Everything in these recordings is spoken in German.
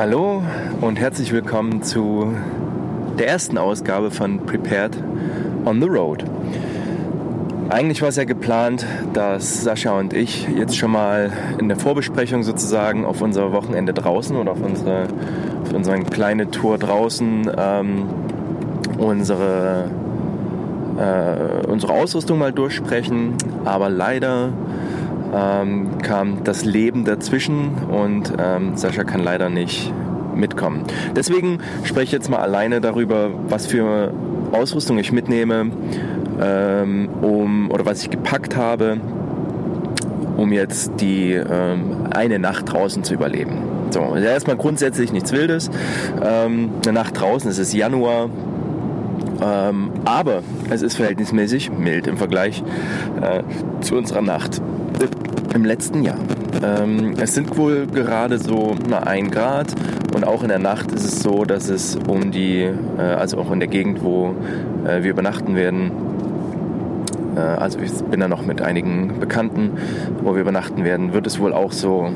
Hallo und herzlich willkommen zu der ersten Ausgabe von Prepared on the Road. Eigentlich war es ja geplant, dass Sascha und ich jetzt schon mal in der Vorbesprechung sozusagen auf unser Wochenende draußen oder auf unsere, auf unsere kleine Tour draußen ähm, unsere, äh, unsere Ausrüstung mal durchsprechen. Aber leider ähm, kam das Leben dazwischen und ähm, Sascha kann leider nicht mitkommen. Deswegen spreche ich jetzt mal alleine darüber, was für Ausrüstung ich mitnehme, ähm, um, oder was ich gepackt habe, um jetzt die ähm, eine Nacht draußen zu überleben. So, erstmal grundsätzlich nichts Wildes. Ähm, eine Nacht draußen, es ist Januar, ähm, aber es ist verhältnismäßig mild im Vergleich äh, zu unserer Nacht im letzten Jahr. Ähm, es sind wohl gerade so na, ein Grad und auch in der Nacht ist es so, dass es um die, äh, also auch in der Gegend, wo äh, wir übernachten werden, äh, also ich bin da noch mit einigen Bekannten, wo wir übernachten werden, wird es wohl auch so,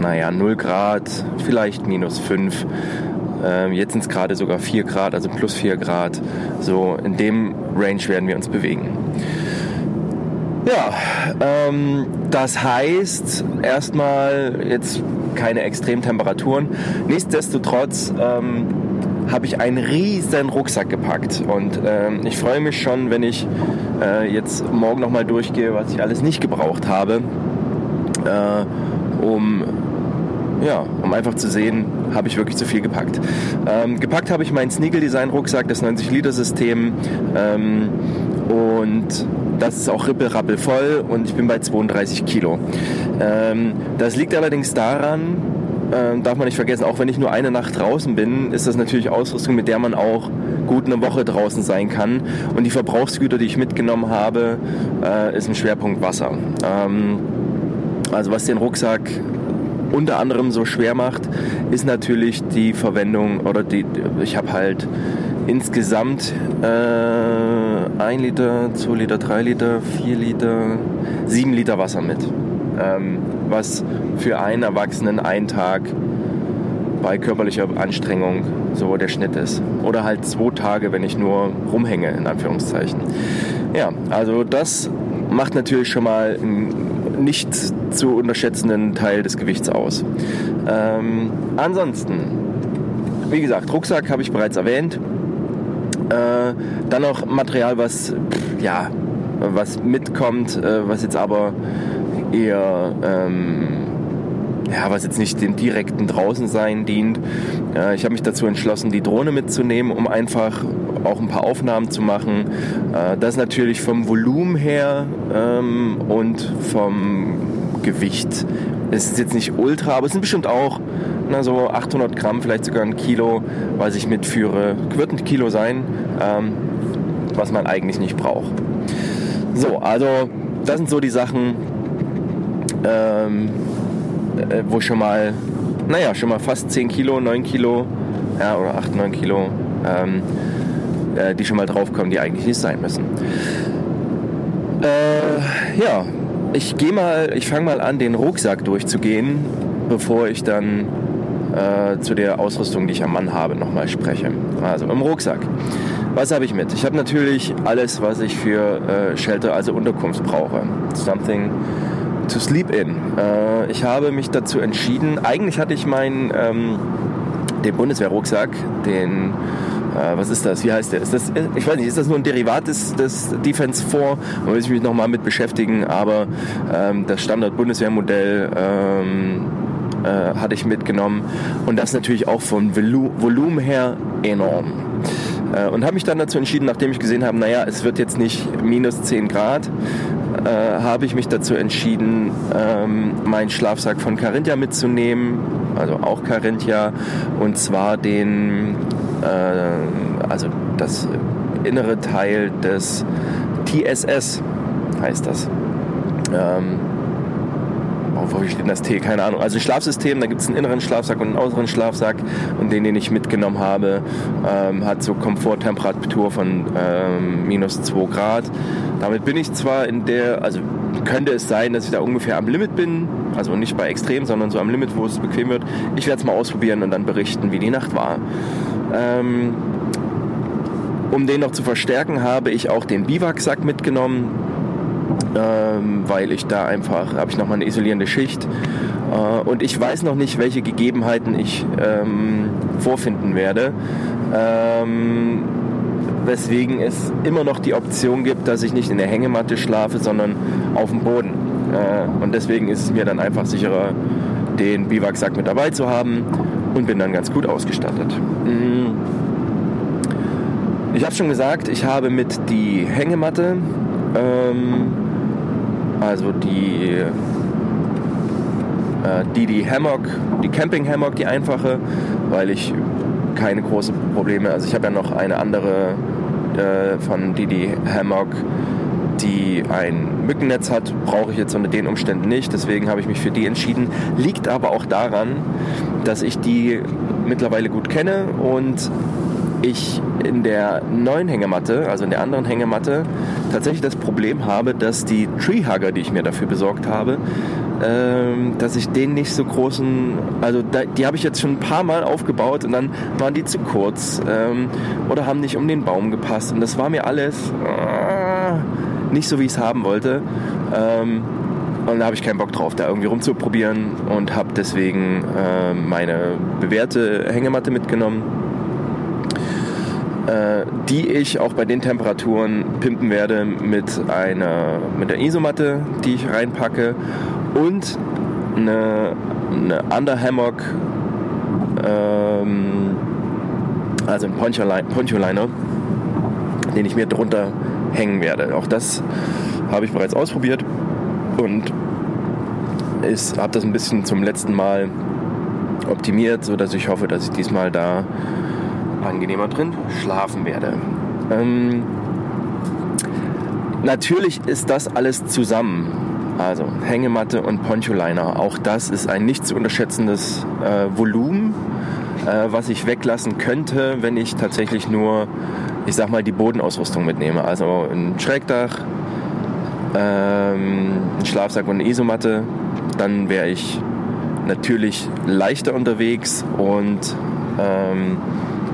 naja, 0 Grad, vielleicht minus 5. Ähm, jetzt sind es gerade sogar 4 Grad, also plus 4 Grad. So in dem Range werden wir uns bewegen. Ja, ähm, das heißt erstmal jetzt keine Extremtemperaturen. Nichtsdestotrotz ähm, habe ich einen riesen Rucksack gepackt und ähm, ich freue mich schon, wenn ich äh, jetzt morgen nochmal durchgehe, was ich alles nicht gebraucht habe, äh, um ja, um einfach zu sehen, habe ich wirklich zu viel gepackt. Ähm, gepackt habe ich meinen Sneagle Design Rucksack, das 90 Liter System ähm, und das ist auch rippelrappel voll und ich bin bei 32 Kilo. Ähm, das liegt allerdings daran, äh, darf man nicht vergessen, auch wenn ich nur eine Nacht draußen bin, ist das natürlich Ausrüstung, mit der man auch gut eine Woche draußen sein kann. Und die Verbrauchsgüter, die ich mitgenommen habe, äh, ist ein Schwerpunkt Wasser. Ähm, also was den Rucksack unter anderem so schwer macht, ist natürlich die Verwendung oder die, ich habe halt insgesamt äh, 1 Liter, 2 Liter, 3 Liter, 4 Liter, 7 Liter Wasser mit. Ähm, was für einen Erwachsenen einen Tag bei körperlicher Anstrengung so der Schnitt ist. Oder halt zwei Tage, wenn ich nur rumhänge, in Anführungszeichen. Ja, also das macht natürlich schon mal einen nicht zu unterschätzenden Teil des Gewichts aus. Ähm, ansonsten, wie gesagt, Rucksack habe ich bereits erwähnt. Äh, dann noch Material, was ja, was mitkommt, äh, was jetzt aber eher ähm, ja, was jetzt nicht dem direkten Draußensein dient. Äh, ich habe mich dazu entschlossen, die Drohne mitzunehmen, um einfach auch ein paar Aufnahmen zu machen. Äh, das natürlich vom Volumen her ähm, und vom Gewicht. Es ist jetzt nicht ultra, aber es sind bestimmt auch na, so 800 Gramm, vielleicht sogar ein Kilo, was ich mitführe. Wird ein Kilo sein, ähm, was man eigentlich nicht braucht. So, also das sind so die Sachen, ähm, äh, wo schon mal, naja, schon mal fast 10 Kilo, 9 Kilo, ja, oder 8, 9 Kilo, ähm, äh, die schon mal draufkommen, die eigentlich nicht sein müssen. Äh, ja, ich gehe mal, ich fange mal an, den Rucksack durchzugehen, bevor ich dann äh, zu der Ausrüstung, die ich am Mann habe, nochmal spreche. Also im Rucksack. Was habe ich mit? Ich habe natürlich alles, was ich für äh, Shelter, also Unterkunft brauche. Something to sleep in. Äh, ich habe mich dazu entschieden, eigentlich hatte ich meinen ähm, den Bundeswehrrucksack, den äh, was ist das? Wie heißt der? Ist das, ich weiß nicht, ist das nur ein Derivat des, des Defense 4? Da muss ich mich nochmal mit beschäftigen, aber ähm, das Standard-Bundeswehrmodell ähm, äh, hatte ich mitgenommen und das natürlich auch von Volu Volumen her enorm. Äh, und habe mich dann dazu entschieden, nachdem ich gesehen habe, naja, es wird jetzt nicht minus 10 Grad, äh, habe ich mich dazu entschieden, ähm, meinen Schlafsack von Carinthia mitzunehmen, also auch Carinthia, und zwar den, äh, also das innere Teil des TSS heißt das. Ähm, wo steht denn das T? Keine Ahnung. Also Schlafsystem, da gibt es einen inneren Schlafsack und einen äußeren Schlafsack und den, den ich mitgenommen habe, ähm, hat so Komforttemperatur von ähm, minus 2 Grad. Damit bin ich zwar in der, also könnte es sein, dass ich da ungefähr am Limit bin. Also nicht bei extrem, sondern so am Limit, wo es bequem wird. Ich werde es mal ausprobieren und dann berichten, wie die Nacht war. Ähm, um den noch zu verstärken, habe ich auch den Biwaksack mitgenommen, ähm, weil ich da einfach, habe ich nochmal eine isolierende Schicht. Äh, und ich weiß noch nicht, welche Gegebenheiten ich ähm, vorfinden werde. Ähm, weswegen es immer noch die Option gibt, dass ich nicht in der Hängematte schlafe, sondern auf dem Boden. Äh, und deswegen ist es mir dann einfach sicherer, den Biwaksack mit dabei zu haben und bin dann ganz gut ausgestattet. Ich habe schon gesagt, ich habe mit die Hängematte, ähm, also die, äh, die, die Hammock, die Camping Hammock, die einfache, weil ich keine großen Probleme, also ich habe ja noch eine andere äh, von Didi Hammock, die ein Mückennetz hat, brauche ich jetzt unter den Umständen nicht. Deswegen habe ich mich für die entschieden. Liegt aber auch daran, dass ich die mittlerweile gut kenne und ich in der neuen Hängematte, also in der anderen Hängematte, tatsächlich das Problem habe, dass die Treehugger, die ich mir dafür besorgt habe, ähm, dass ich den nicht so großen, also die habe ich jetzt schon ein paar Mal aufgebaut und dann waren die zu kurz ähm, oder haben nicht um den Baum gepasst und das war mir alles äh, nicht so, wie ich es haben wollte. Und da habe ich keinen Bock drauf, da irgendwie rumzuprobieren und habe deswegen äh, meine bewährte Hängematte mitgenommen äh, die ich auch bei den Temperaturen pimpen werde mit einer mit der Isomatte, die ich reinpacke und eine, eine Underhammock, ähm, also ein Poncho-Liner, den ich mir drunter hängen werde. Auch das habe ich bereits ausprobiert und habe das ein bisschen zum letzten Mal optimiert, sodass ich hoffe, dass ich diesmal da angenehmer drin schlafen werde. Ähm, natürlich ist das alles zusammen. Also Hängematte und Poncholiner. Auch das ist ein nicht zu unterschätzendes äh, Volumen, äh, was ich weglassen könnte, wenn ich tatsächlich nur, ich sag mal, die Bodenausrüstung mitnehme. Also ein Schrägdach, ähm, ein Schlafsack und eine Isomatte. Dann wäre ich natürlich leichter unterwegs und ähm,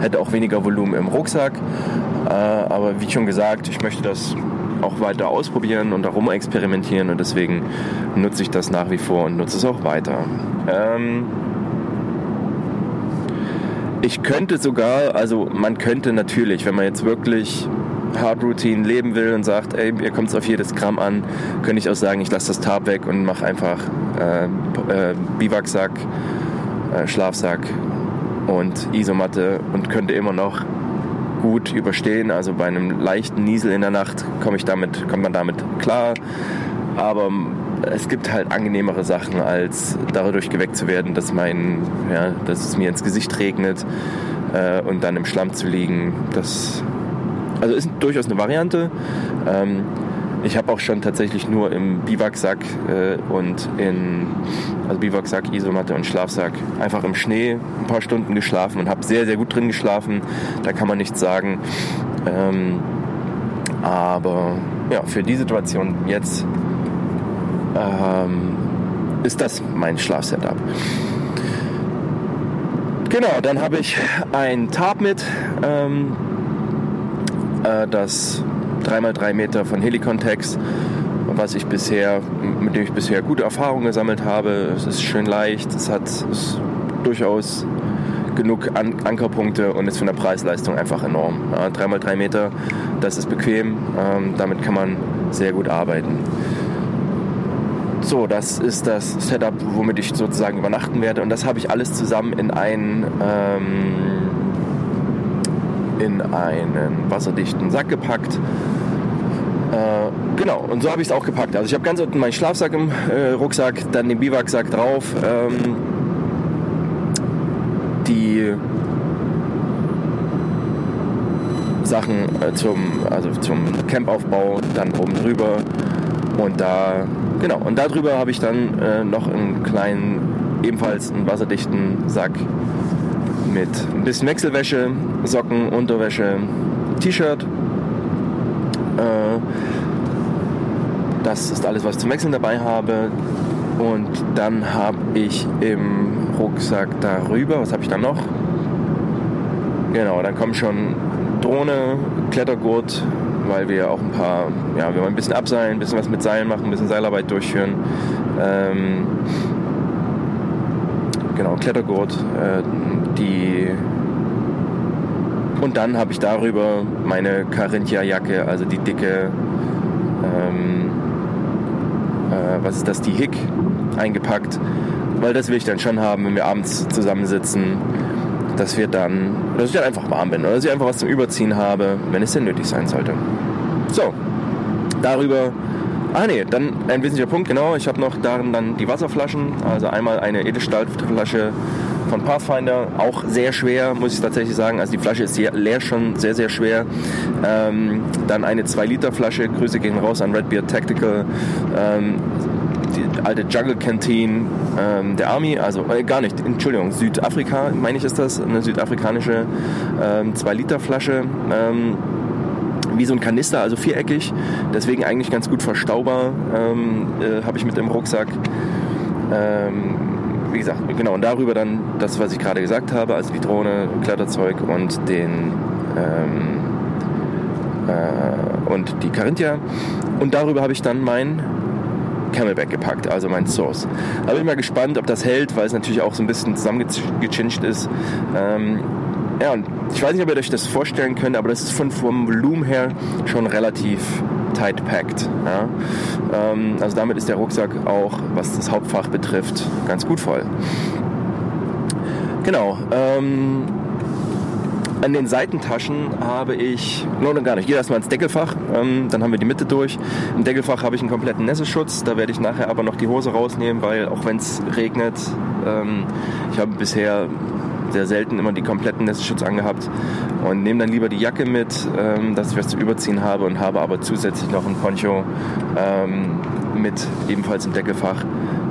hätte auch weniger Volumen im Rucksack. Äh, aber wie schon gesagt, ich möchte das auch weiter ausprobieren und darum experimentieren und deswegen nutze ich das nach wie vor und nutze es auch weiter. Ähm ich könnte sogar, also man könnte natürlich, wenn man jetzt wirklich Hard Routine leben will und sagt, ey, mir kommt es auf jedes Gramm an, könnte ich auch sagen, ich lasse das Tarp weg und mache einfach äh, äh, Biwaksack, äh, Schlafsack und Isomatte und könnte immer noch gut überstehen. Also bei einem leichten Niesel in der Nacht komme ich damit, kommt man damit klar. Aber es gibt halt angenehmere Sachen, als dadurch geweckt zu werden, dass mein, ja, dass es mir ins Gesicht regnet äh, und dann im Schlamm zu liegen. Das also ist durchaus eine Variante. Ähm, ich habe auch schon tatsächlich nur im Biwaksack äh, und in also Biwaksack, Isomatte und Schlafsack einfach im Schnee ein paar Stunden geschlafen und habe sehr, sehr gut drin geschlafen. Da kann man nichts sagen. Ähm, aber ja, für die Situation jetzt ähm, ist das mein Schlafsetup. Genau, dann habe ich ein Tarp mit, ähm, äh, das 3x3 Meter von Helicontex, was ich bisher, mit dem ich bisher gute Erfahrungen gesammelt habe. Es ist schön leicht, es hat es durchaus genug An Ankerpunkte und ist von der Preisleistung einfach enorm. Ja, 3x3 Meter, das ist bequem, ähm, damit kann man sehr gut arbeiten. So, das ist das Setup, womit ich sozusagen übernachten werde und das habe ich alles zusammen in einen ähm, in einen wasserdichten Sack gepackt. Äh, genau, und so habe ich es auch gepackt. Also ich habe ganz unten meinen Schlafsack im äh, Rucksack, dann den Biwaksack drauf, ähm, die Sachen äh, zum, also zum Campaufbau dann oben drüber und da, genau, und darüber habe ich dann äh, noch einen kleinen, ebenfalls einen wasserdichten Sack mit ein bisschen Wechselwäsche, Socken, Unterwäsche, T-Shirt. Äh, das ist alles, was ich zum Wechseln dabei habe. Und dann habe ich im Rucksack darüber, was habe ich dann noch? Genau, dann kommen schon Drohne, Klettergurt, weil wir auch ein paar, ja, wir wollen ein bisschen abseilen, ein bisschen was mit Seilen machen, ein bisschen Seilarbeit durchführen. Ähm, genau, Klettergurt, äh, die und dann habe ich darüber meine Carinthia-Jacke, also die dicke, ähm, äh, was ist das, die Hick, eingepackt. Weil das will ich dann schon haben, wenn wir abends zusammensitzen, dass wir dann, dass ich dann einfach warm bin oder dass ich einfach was zum Überziehen habe, wenn es denn nötig sein sollte. So, darüber Ah nee, dann ein wesentlicher Punkt, genau. Ich habe noch darin dann die Wasserflaschen. Also einmal eine Edelstahlflasche von Pathfinder, auch sehr schwer, muss ich tatsächlich sagen. Also die Flasche ist leer schon sehr, sehr schwer. Ähm, dann eine 2-Liter-Flasche, Grüße gehen raus an Redbeard Tactical. Ähm, die alte Jungle Canteen ähm, der Army, also äh, gar nicht, Entschuldigung, Südafrika, meine ich ist das, eine südafrikanische 2-Liter-Flasche. Ähm, wie so ein Kanister, also viereckig, deswegen eigentlich ganz gut verstaubar, ähm, äh, habe ich mit im Rucksack. Ähm, wie gesagt, genau, und darüber dann das, was ich gerade gesagt habe, also die Drohne, Kletterzeug und den ähm, äh, und die Carinthia. Und darüber habe ich dann mein Camelback gepackt, also mein Source. Da bin ich mal gespannt, ob das hält, weil es natürlich auch so ein bisschen zusammengechinscht ist. Ähm, ja, und ich weiß nicht, ob ihr euch das vorstellen könnt, aber das ist von, vom Volumen her schon relativ tight packed. Ja? Ähm, also damit ist der Rucksack auch, was das Hauptfach betrifft, ganz gut voll. Genau. Ähm, an den Seitentaschen habe ich, nur gar nicht, ich gehe erstmal ins Deckelfach, ähm, dann haben wir die Mitte durch. Im Deckelfach habe ich einen kompletten Nässeschutz, da werde ich nachher aber noch die Hose rausnehmen, weil auch wenn es regnet, ähm, ich habe bisher sehr selten immer die kompletten Nässeschutz angehabt und nehme dann lieber die Jacke mit, ähm, dass ich was zu überziehen habe und habe aber zusätzlich noch ein Poncho ähm, mit ebenfalls im Deckelfach,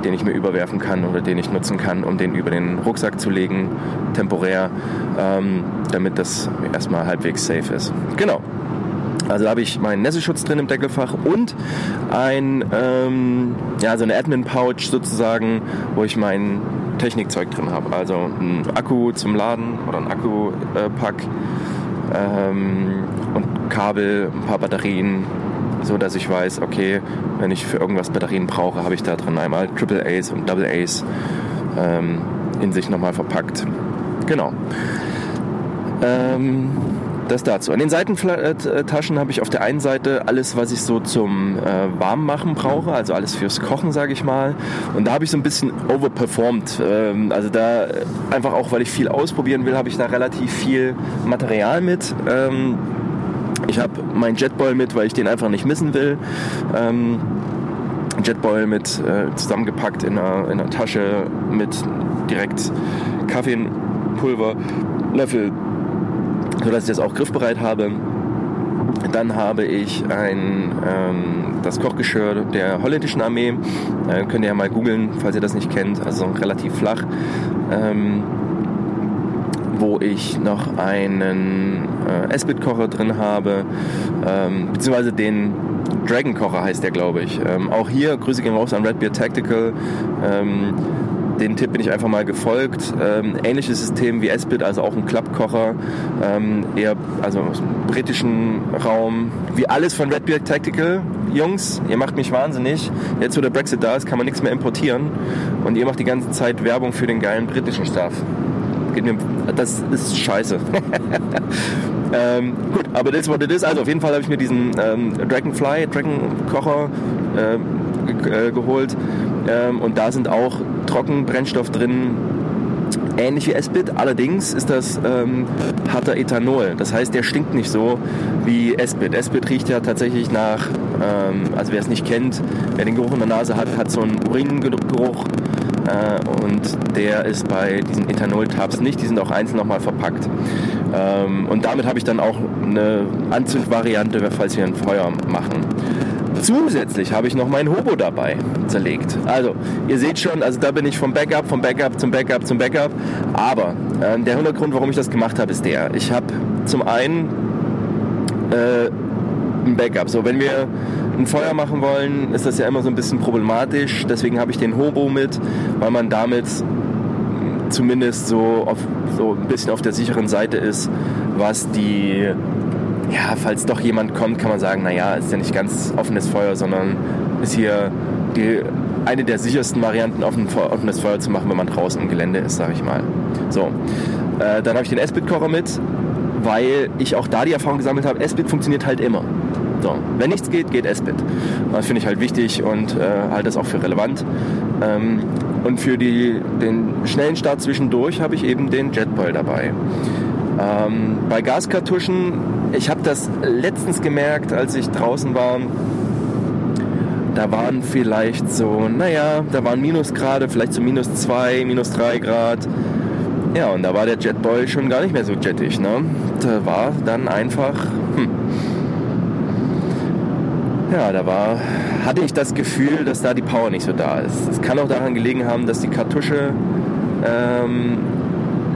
den ich mir überwerfen kann oder den ich nutzen kann, um den über den Rucksack zu legen, temporär, ähm, damit das erstmal halbwegs safe ist. Genau. Also habe ich meinen Nässeschutz drin im Deckelfach und ein, ähm, ja, so eine Admin-Pouch sozusagen, wo ich meinen Technikzeug drin habe. Also ein Akku zum Laden oder ein Akkupack ähm, und Kabel, ein paar Batterien, so dass ich weiß, okay, wenn ich für irgendwas Batterien brauche, habe ich da drin einmal Triple A's und Double A's ähm, in sich nochmal verpackt. Genau. Ähm, das dazu. An den Seitentaschen habe ich auf der einen Seite alles, was ich so zum äh, Warmmachen brauche, also alles fürs Kochen, sage ich mal. Und da habe ich so ein bisschen overperformed. Ähm, also da einfach auch, weil ich viel ausprobieren will, habe ich da relativ viel Material mit. Ähm, ich habe meinen Jetboil mit, weil ich den einfach nicht missen will. Ähm, Jetboil mit äh, zusammengepackt in einer, in einer Tasche mit direkt Kaffeepulver, Löffel, sodass ich das auch griffbereit habe. Dann habe ich ein, ähm, das Kochgeschirr der holländischen Armee. Äh, könnt ihr ja mal googeln, falls ihr das nicht kennt. Also relativ flach. Ähm, wo ich noch einen äh, Esbit-Kocher drin habe, ähm, beziehungsweise den Dragon-Kocher heißt der, glaube ich. Ähm, auch hier Grüße gehen raus an Redbeard Tactical. Den Tipp bin ich einfach mal gefolgt. Ähm, ähnliches System wie Esbit, also auch ein Klappkocher, ähm, eher also aus dem britischen Raum, wie alles von Redbeard Tactical. Jungs, ihr macht mich wahnsinnig. Jetzt, wo der Brexit da ist, kann man nichts mehr importieren und ihr macht die ganze Zeit Werbung für den geilen britischen Stuff. Das ist scheiße. ähm, gut, aber das what it is. Also auf jeden Fall habe ich mir diesen ähm, Dragonfly, Dragon-Kocher äh, äh, geholt. Ähm, und da sind auch Trockenbrennstoff drin, ähnlich wie Esbit. Allerdings ist das ähm, harter Ethanol. Das heißt, der stinkt nicht so wie Esbit. Esbit riecht ja tatsächlich nach, ähm, also wer es nicht kennt, wer den Geruch in der Nase hat, hat so einen Uringeruch. Äh, und der ist bei diesen Ethanol-Tabs nicht. Die sind auch einzeln nochmal verpackt. Ähm, und damit habe ich dann auch eine Anzündvariante, falls wir ein Feuer machen. Zusätzlich habe ich noch meinen Hobo dabei zerlegt. Also, ihr seht schon, also da bin ich vom Backup, vom Backup zum Backup zum Backup. Aber äh, der Hintergrund, warum ich das gemacht habe, ist der. Ich habe zum einen äh, ein Backup. So, wenn wir ein Feuer machen wollen, ist das ja immer so ein bisschen problematisch. Deswegen habe ich den Hobo mit, weil man damit zumindest so, auf, so ein bisschen auf der sicheren Seite ist, was die, ja, falls doch jemand kommt, kann man sagen, naja, ist ja nicht ganz offenes Feuer, sondern ist hier die, eine der sichersten Varianten, offen, offenes Feuer zu machen, wenn man draußen im Gelände ist, sage ich mal. So, äh, dann habe ich den S-Bit-Kocher mit, weil ich auch da die Erfahrung gesammelt habe, S-Bit funktioniert halt immer. So, wenn nichts geht, geht S-Bit. Das finde ich halt wichtig und äh, halte das auch für relevant. Ähm, und für die, den schnellen Start zwischendurch habe ich eben den Jetboil dabei. Ähm, bei Gaskartuschen, ich habe das letztens gemerkt, als ich draußen war, da waren vielleicht so, naja, da waren Minusgrade, vielleicht so minus 2, minus 3 Grad. Ja, und da war der Jetboy schon gar nicht mehr so jettig. Ne? Da war dann einfach, hm. ja, da war, hatte ich das Gefühl, dass da die Power nicht so da ist. Es kann auch daran gelegen haben, dass die Kartusche ähm,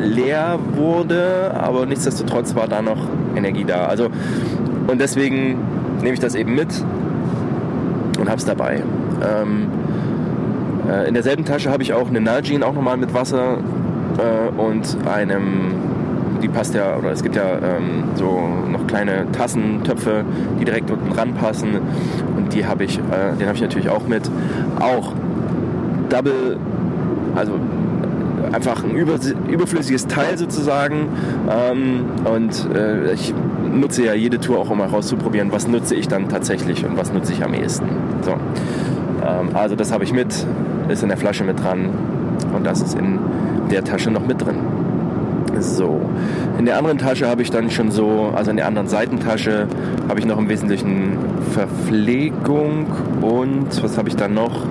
leer wurde, aber nichtsdestotrotz war da noch Energie da. Also, und deswegen nehme ich das eben mit und habe es dabei. Ähm, äh, in derselben Tasche habe ich auch eine Nalgene, auch nochmal mit Wasser äh, und einem, die passt ja, oder es gibt ja ähm, so noch kleine Tassen, Töpfe, die direkt unten ranpassen und die habe ich, äh, den habe ich natürlich auch mit. Auch Double, also einfach ein über, überflüssiges Teil sozusagen. Ähm, und äh, ich nutze ja jede Tour auch, um mal rauszuprobieren, was nutze ich dann tatsächlich und was nutze ich am ehesten. So. Ähm, also das habe ich mit, ist in der Flasche mit dran und das ist in der Tasche noch mit drin. So, in der anderen Tasche habe ich dann schon so, also in der anderen Seitentasche habe ich noch im Wesentlichen Verpflegung und was habe ich dann noch?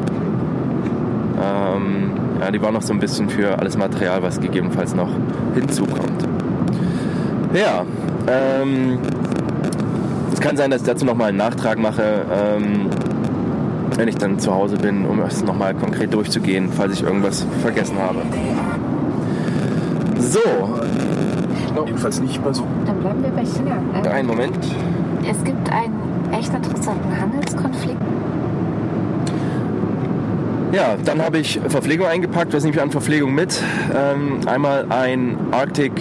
Ähm, ja, die war noch so ein bisschen für alles Material, was gegebenenfalls noch hinzukommt. Ja, ähm, es kann sein, dass ich dazu nochmal einen Nachtrag mache, ähm, wenn ich dann zu Hause bin, um es nochmal konkret durchzugehen, falls ich irgendwas vergessen habe. So. No. Jedenfalls nicht mal so. Dann bleiben wir bei China. Ähm, Einen Moment. Es gibt einen echt interessanten Handelskonflikt. Ja, dann habe ich Verpflegung eingepackt. Was nehme ich an Verpflegung mit? Ähm, einmal ein Arctic,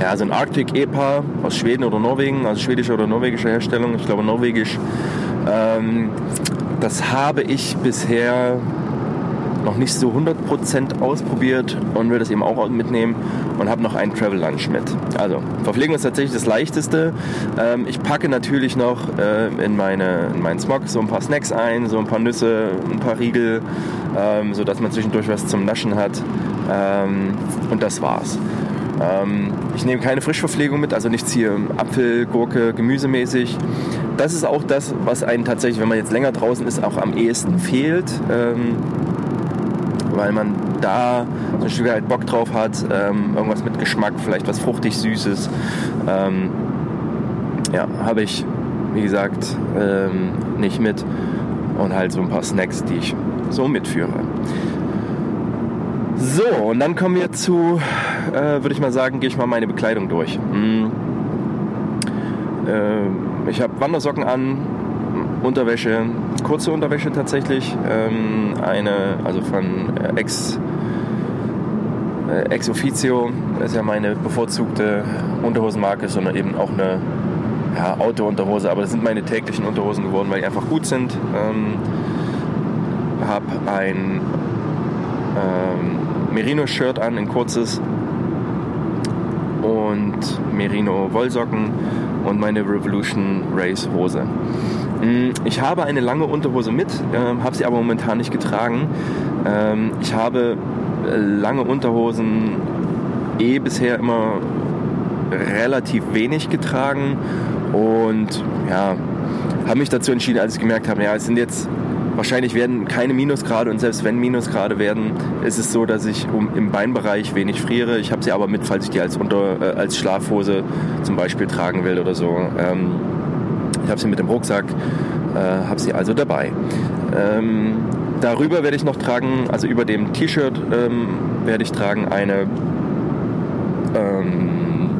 ja, also ein Arctic EPA aus Schweden oder Norwegen, also schwedische oder norwegische Herstellung. Ich glaube norwegisch. Ähm, das habe ich bisher noch nicht so 100% ausprobiert und will das eben auch mitnehmen und habe noch einen Travel Lunch mit. Also Verpflegung ist tatsächlich das leichteste. Ähm, ich packe natürlich noch äh, in, meine, in meinen Smog so ein paar Snacks ein, so ein paar Nüsse, ein paar Riegel, ähm, sodass man zwischendurch was zum Naschen hat. Ähm, und das war's. Ähm, ich nehme keine Frischverpflegung mit, also nichts hier Apfel, Gurke, Gemüsemäßig. Das ist auch das, was einen tatsächlich, wenn man jetzt länger draußen ist, auch am ehesten fehlt. Ähm, weil man da so ein Stück weit Bock drauf hat, ähm, irgendwas mit Geschmack, vielleicht was fruchtig Süßes. Ähm, ja, habe ich, wie gesagt, ähm, nicht mit und halt so ein paar Snacks, die ich so mitführe. So, und dann kommen wir zu, äh, würde ich mal sagen, gehe ich mal meine Bekleidung durch. Hm. Äh, ich habe Wandersocken an, Unterwäsche, kurze Unterwäsche tatsächlich, ähm, eine, also von äh, Ex, äh, Ex Officio, ist ja meine bevorzugte Unterhosenmarke, sondern eben auch eine ja, Auto-Unterhose, aber das sind meine täglichen Unterhosen geworden, weil die einfach gut sind. Ähm, habe ein ähm, Merino-Shirt an, ein kurzes und Merino-Wollsocken und meine Revolution Race Hose. Mm, ich habe eine lange Unterhose mit, äh, habe sie aber momentan nicht getragen. Ähm, ich habe äh, lange Unterhosen eh bisher immer relativ wenig getragen und ja, habe mich dazu entschieden, als ich gemerkt habe, ja, es sind jetzt wahrscheinlich werden keine Minusgrade und selbst wenn Minusgrade werden, ist es so, dass ich um, im Beinbereich wenig friere. Ich habe sie aber mit, falls ich die als, unter, äh, als Schlafhose zum Beispiel tragen will oder so. Ähm, ich habe sie mit dem Rucksack, äh, habe sie also dabei. Ähm, darüber werde ich noch tragen, also über dem T-Shirt ähm, werde ich tragen eine ähm,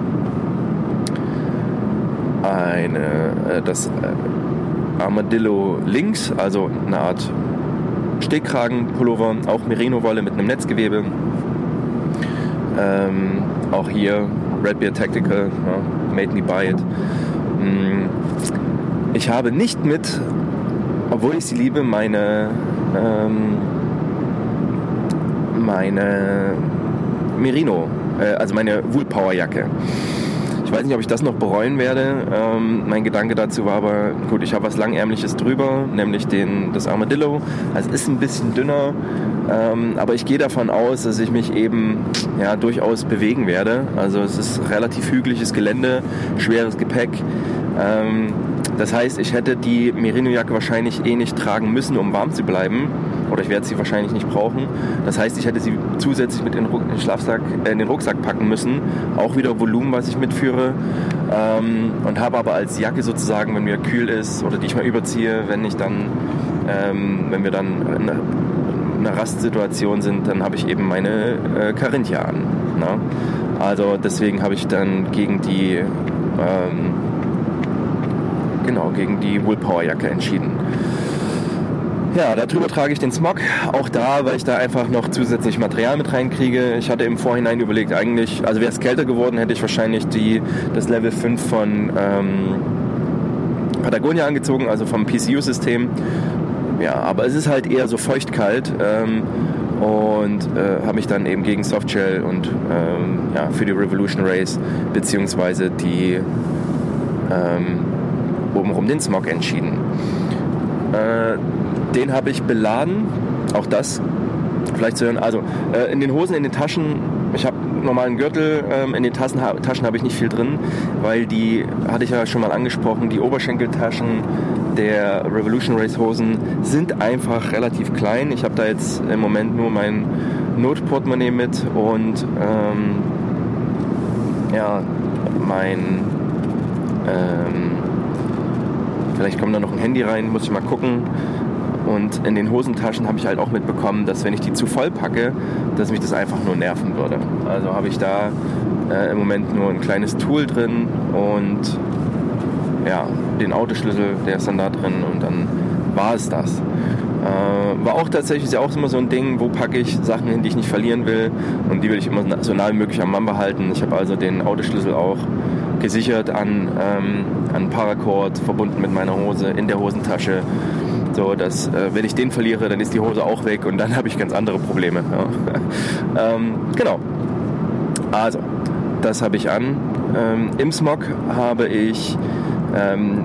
eine äh, das äh, Armadillo links, also eine Art Stegkragenpullover, auch Merino-Wolle mit einem Netzgewebe. Ähm, auch hier Red Beer Tactical, ja, Made Me Buy It. Mm, ich habe nicht mit, obwohl ich sie liebe, meine, ähm, meine Merino, äh, also meine Woolpower Jacke. Ich weiß nicht, ob ich das noch bereuen werde. Ähm, mein Gedanke dazu war aber, gut, ich habe was Langärmliches drüber, nämlich den, das Armadillo. Also es ist ein bisschen dünner, ähm, aber ich gehe davon aus, dass ich mich eben ja, durchaus bewegen werde. Also es ist relativ hügeliges Gelände, schweres Gepäck. Ähm, das heißt, ich hätte die Merino-Jacke wahrscheinlich eh nicht tragen müssen, um warm zu bleiben. Oder ich werde sie wahrscheinlich nicht brauchen. Das heißt, ich hätte sie zusätzlich mit in den, Schlafsack, äh, in den Rucksack packen müssen. Auch wieder Volumen, was ich mitführe. Ähm, und habe aber als Jacke sozusagen, wenn mir kühl ist oder die ich mal überziehe, wenn ich dann, ähm, wenn wir dann in einer Rastsituation sind, dann habe ich eben meine äh, Carinthia an. Ne? Also deswegen habe ich dann gegen die ähm, genau gegen die Woolpower Jacke entschieden. Ja, darüber trage ich den Smog. Auch da, weil ich da einfach noch zusätzlich Material mit reinkriege. Ich hatte im Vorhinein überlegt, eigentlich, also wäre es kälter geworden, hätte ich wahrscheinlich die, das Level 5 von ähm, Patagonia angezogen, also vom PCU-System. Ja, aber es ist halt eher so feuchtkalt. Ähm, und äh, habe mich dann eben gegen Softshell und ähm, ja, für die Revolution Race beziehungsweise die ähm, obenrum den Smog entschieden. Äh, den habe ich beladen. Auch das vielleicht zu hören. Also äh, in den Hosen, in den Taschen, ich habe normalen Gürtel, ähm, in den Taschen, Taschen habe ich nicht viel drin, weil die, hatte ich ja schon mal angesprochen, die Oberschenkeltaschen der Revolution Race Hosen sind einfach relativ klein. Ich habe da jetzt im Moment nur mein Notportemonnaie mit und ähm, ja, mein ähm, vielleicht kommt da noch ein Handy rein, muss ich mal gucken. Und in den Hosentaschen habe ich halt auch mitbekommen, dass wenn ich die zu voll packe, dass mich das einfach nur nerven würde. Also habe ich da äh, im Moment nur ein kleines Tool drin und ja, den Autoschlüssel, der ist dann da drin und dann war es das. Äh, war auch tatsächlich auch immer so ein Ding, wo packe ich Sachen hin, die ich nicht verlieren will und die will ich immer so nah wie möglich am Mann behalten. Ich habe also den Autoschlüssel auch gesichert an, ähm, an Paracord, verbunden mit meiner Hose in der Hosentasche so, dass äh, wenn ich den verliere, dann ist die Hose auch weg und dann habe ich ganz andere Probleme. Ja. ähm, genau. Also, das habe ich an. Ähm, Im Smog habe ich ähm,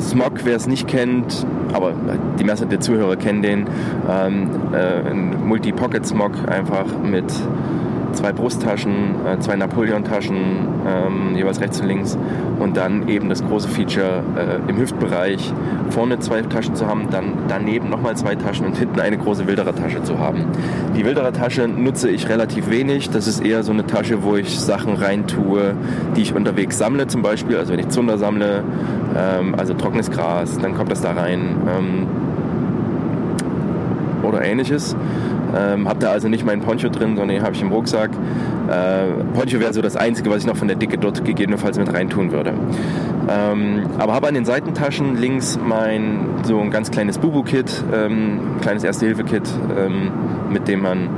Smog, wer es nicht kennt, aber die meisten der Zuhörer kennen den, ähm, äh, ein Multi-Pocket-Smog einfach mit zwei Brusttaschen, äh, zwei Napoleon-Taschen, ähm, jeweils rechts und links und dann eben das große Feature äh, im Hüftbereich vorne zwei Taschen zu haben, dann daneben nochmal zwei Taschen und hinten eine große Wilderer-Tasche zu haben. Die Wilderer-Tasche nutze ich relativ wenig. Das ist eher so eine Tasche, wo ich Sachen reintue, die ich unterwegs sammle zum Beispiel. Also wenn ich Zunder sammle, ähm, also trockenes Gras, dann kommt das da rein. Ähm, oder ähnliches. Ähm, habe da also nicht meinen Poncho drin, sondern den habe ich im Rucksack. Äh, Poncho wäre so das Einzige, was ich noch von der Dicke dort gegebenenfalls mit reintun würde. Ähm, aber habe an den Seitentaschen links mein so ein ganz kleines Bubu-Kit, ähm, kleines Erste-Hilfe-Kit, ähm, mit dem man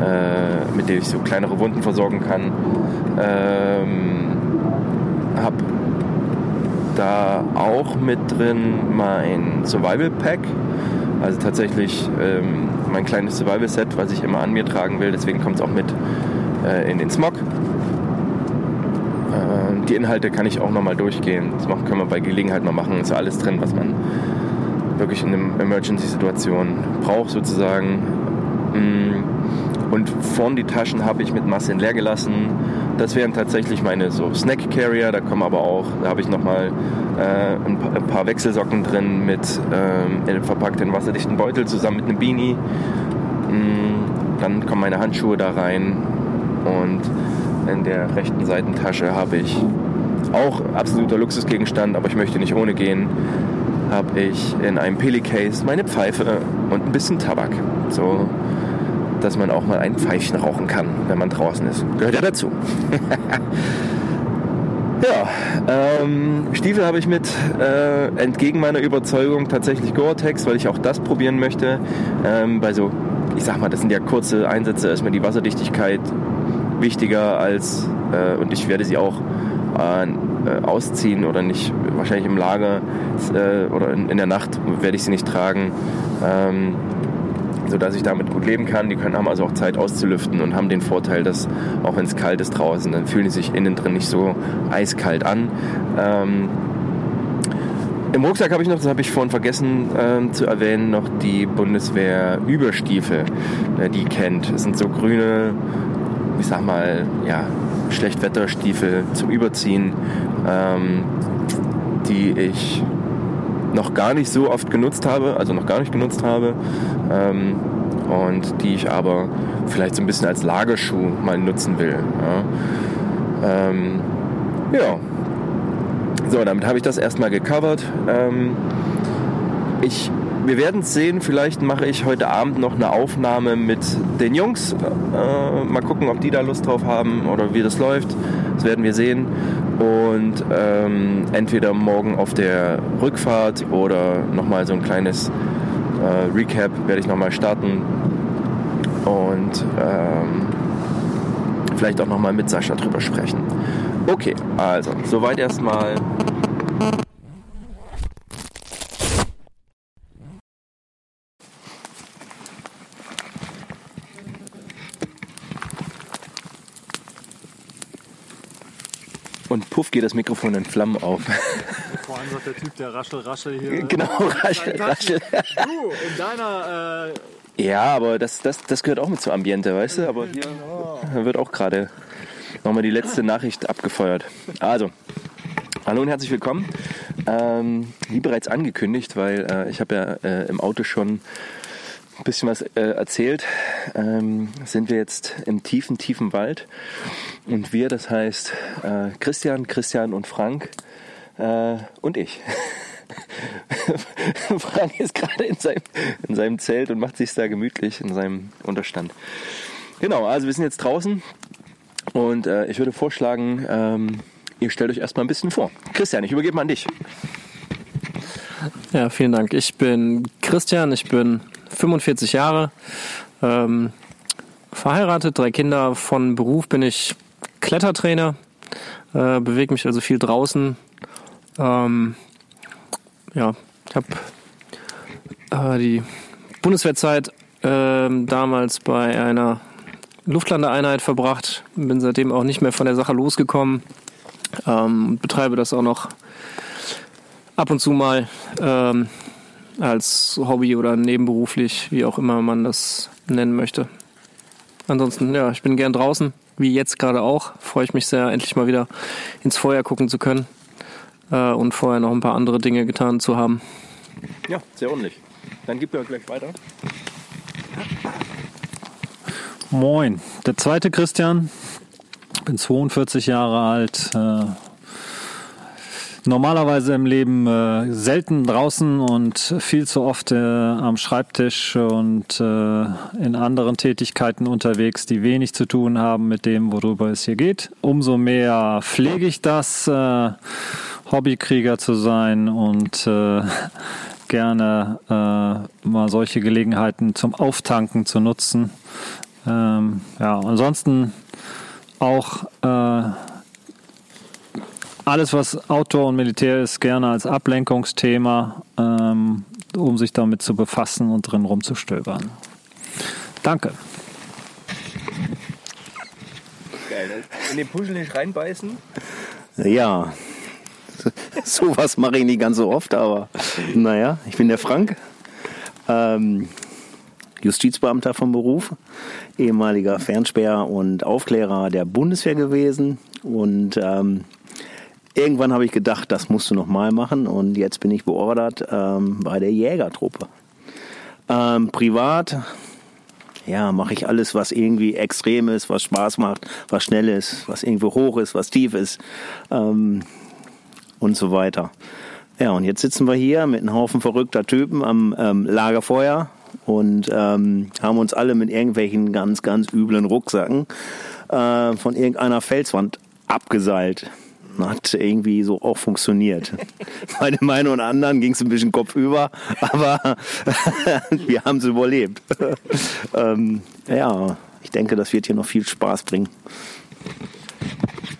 äh, mit dem ich so kleinere Wunden versorgen kann. Ähm, habe da auch mit drin mein Survival Pack, also tatsächlich ähm, mein kleines Survival-Set, was ich immer an mir tragen will. Deswegen kommt es auch mit äh, in den Smog. Äh, die Inhalte kann ich auch nochmal durchgehen. Das können wir bei Gelegenheit mal machen. Ist ja alles drin, was man wirklich in einer Emergency-Situation braucht sozusagen. Mm. Und vorn die Taschen habe ich mit Masse leer gelassen. Das wären tatsächlich meine so Snack Carrier. Da kommen aber auch, da habe ich nochmal äh, ein, paar, ein, paar Wechselsocken drin mit ähm, verpackt in wasserdichten Beutel zusammen mit einem Beanie. Mm, dann kommen meine Handschuhe da rein und in der rechten Seitentasche habe ich auch absoluter Luxusgegenstand, aber ich möchte nicht ohne gehen, habe ich in einem Pelicase meine Pfeife und ein bisschen Tabak. So, dass man auch mal ein Pfeifchen rauchen kann, wenn man draußen ist. Gehört ja dazu. Ja, ähm, Stiefel habe ich mit, äh, entgegen meiner Überzeugung tatsächlich Gore-Tex, weil ich auch das probieren möchte. Ähm, bei so, ich sag mal, das sind ja kurze Einsätze, ist mir die Wasserdichtigkeit wichtiger als, äh, und ich werde sie auch äh, ausziehen oder nicht, wahrscheinlich im Lager äh, oder in, in, der Nacht werde ich sie nicht tragen. Ähm, sodass ich damit gut leben kann. Die können, haben also auch Zeit auszulüften und haben den Vorteil, dass auch wenn es kalt ist draußen, dann fühlen die sich innen drin nicht so eiskalt an. Ähm, Im Rucksack habe ich noch, das habe ich vorhin vergessen ähm, zu erwähnen, noch die Bundeswehr-Überstiefel, äh, die kennt. Das sind so grüne, ich sag mal, ja, Schlechtwetterstiefel zum Überziehen, ähm, die ich noch gar nicht so oft genutzt habe, also noch gar nicht genutzt habe ähm, und die ich aber vielleicht so ein bisschen als Lagerschuh mal nutzen will. Ja. Ähm, ja. So, damit habe ich das erstmal gecovert. Ähm, ich, wir werden es sehen, vielleicht mache ich heute Abend noch eine Aufnahme mit den Jungs. Äh, mal gucken, ob die da Lust drauf haben oder wie das läuft. Das werden wir sehen und ähm, entweder morgen auf der Rückfahrt oder nochmal so ein kleines äh, Recap werde ich nochmal starten und ähm, vielleicht auch nochmal mit Sascha drüber sprechen. Okay, also soweit erstmal Und puff geht das Mikrofon in Flammen auf. Vor allem sagt der Typ, der raschel, raschel hier. Genau, raschel, raschel. Du, in deiner. Äh ja, aber das, das, das gehört auch mit zum Ambiente, weißt du? Aber hier wird auch gerade nochmal die letzte Nachricht abgefeuert. Also, hallo und herzlich willkommen. Ähm, wie bereits angekündigt, weil äh, ich habe ja äh, im Auto schon ein bisschen was äh, erzählt, ähm, sind wir jetzt im tiefen, tiefen Wald. Und wir, das heißt äh, Christian, Christian und Frank äh, und ich. Frank ist gerade in seinem, in seinem Zelt und macht sich da gemütlich in seinem Unterstand. Genau, also wir sind jetzt draußen und ich würde vorschlagen, ähm, ihr stellt euch erstmal ein bisschen vor. Christian, ich übergebe mal an dich. Ja, vielen Dank. Ich bin Christian, ich bin 45 Jahre, ähm, verheiratet, drei Kinder. Von Beruf bin ich Klettertrainer, äh, bewege mich also viel draußen. Ähm, ja, ich habe äh, die Bundeswehrzeit äh, damals bei einer Luftlandeeinheit verbracht, bin seitdem auch nicht mehr von der Sache losgekommen ähm, betreibe das auch noch ab und zu mal ähm, als Hobby oder nebenberuflich, wie auch immer man das nennen möchte. Ansonsten, ja, ich bin gern draußen, wie jetzt gerade auch. Freue ich mich sehr, endlich mal wieder ins Feuer gucken zu können äh, und vorher noch ein paar andere Dinge getan zu haben. Ja, sehr ordentlich. Dann gib mir gleich weiter. Moin, der zweite Christian, bin 42 Jahre alt, äh, normalerweise im Leben äh, selten draußen und viel zu oft äh, am Schreibtisch und äh, in anderen Tätigkeiten unterwegs, die wenig zu tun haben mit dem, worüber es hier geht. Umso mehr pflege ich das, äh, Hobbykrieger zu sein und äh, gerne äh, mal solche Gelegenheiten zum Auftanken zu nutzen. Ähm, ja, ansonsten auch alles, was Outdoor und Militär ist, gerne als Ablenkungsthema, ähm, um sich damit zu befassen und drin rumzustöbern. Danke. Geil. In den Puschel nicht reinbeißen? Ja, sowas mache ich nicht ganz so oft, aber naja, ich bin der Frank, ähm, Justizbeamter vom Beruf, ehemaliger Fernsperr und Aufklärer der Bundeswehr gewesen und ähm, irgendwann habe ich gedacht, das musst du nochmal machen und jetzt bin ich beordert ähm, bei der Jägertruppe. Ähm, privat, ja, mache ich alles, was irgendwie extrem ist, was Spaß macht, was schnell ist, was irgendwo hoch ist, was tief ist ähm, und so weiter. Ja, und jetzt sitzen wir hier mit einem Haufen verrückter Typen am ähm, Lagerfeuer und ähm, haben uns alle mit irgendwelchen ganz, ganz üblen Rucksacken äh, von irgendeiner Felswand abgeseilt. Hat irgendwie so auch funktioniert. Bei dem einen oder anderen ging es ein bisschen kopfüber, aber wir haben es überlebt. ähm, ja, ich denke, das wird hier noch viel Spaß bringen.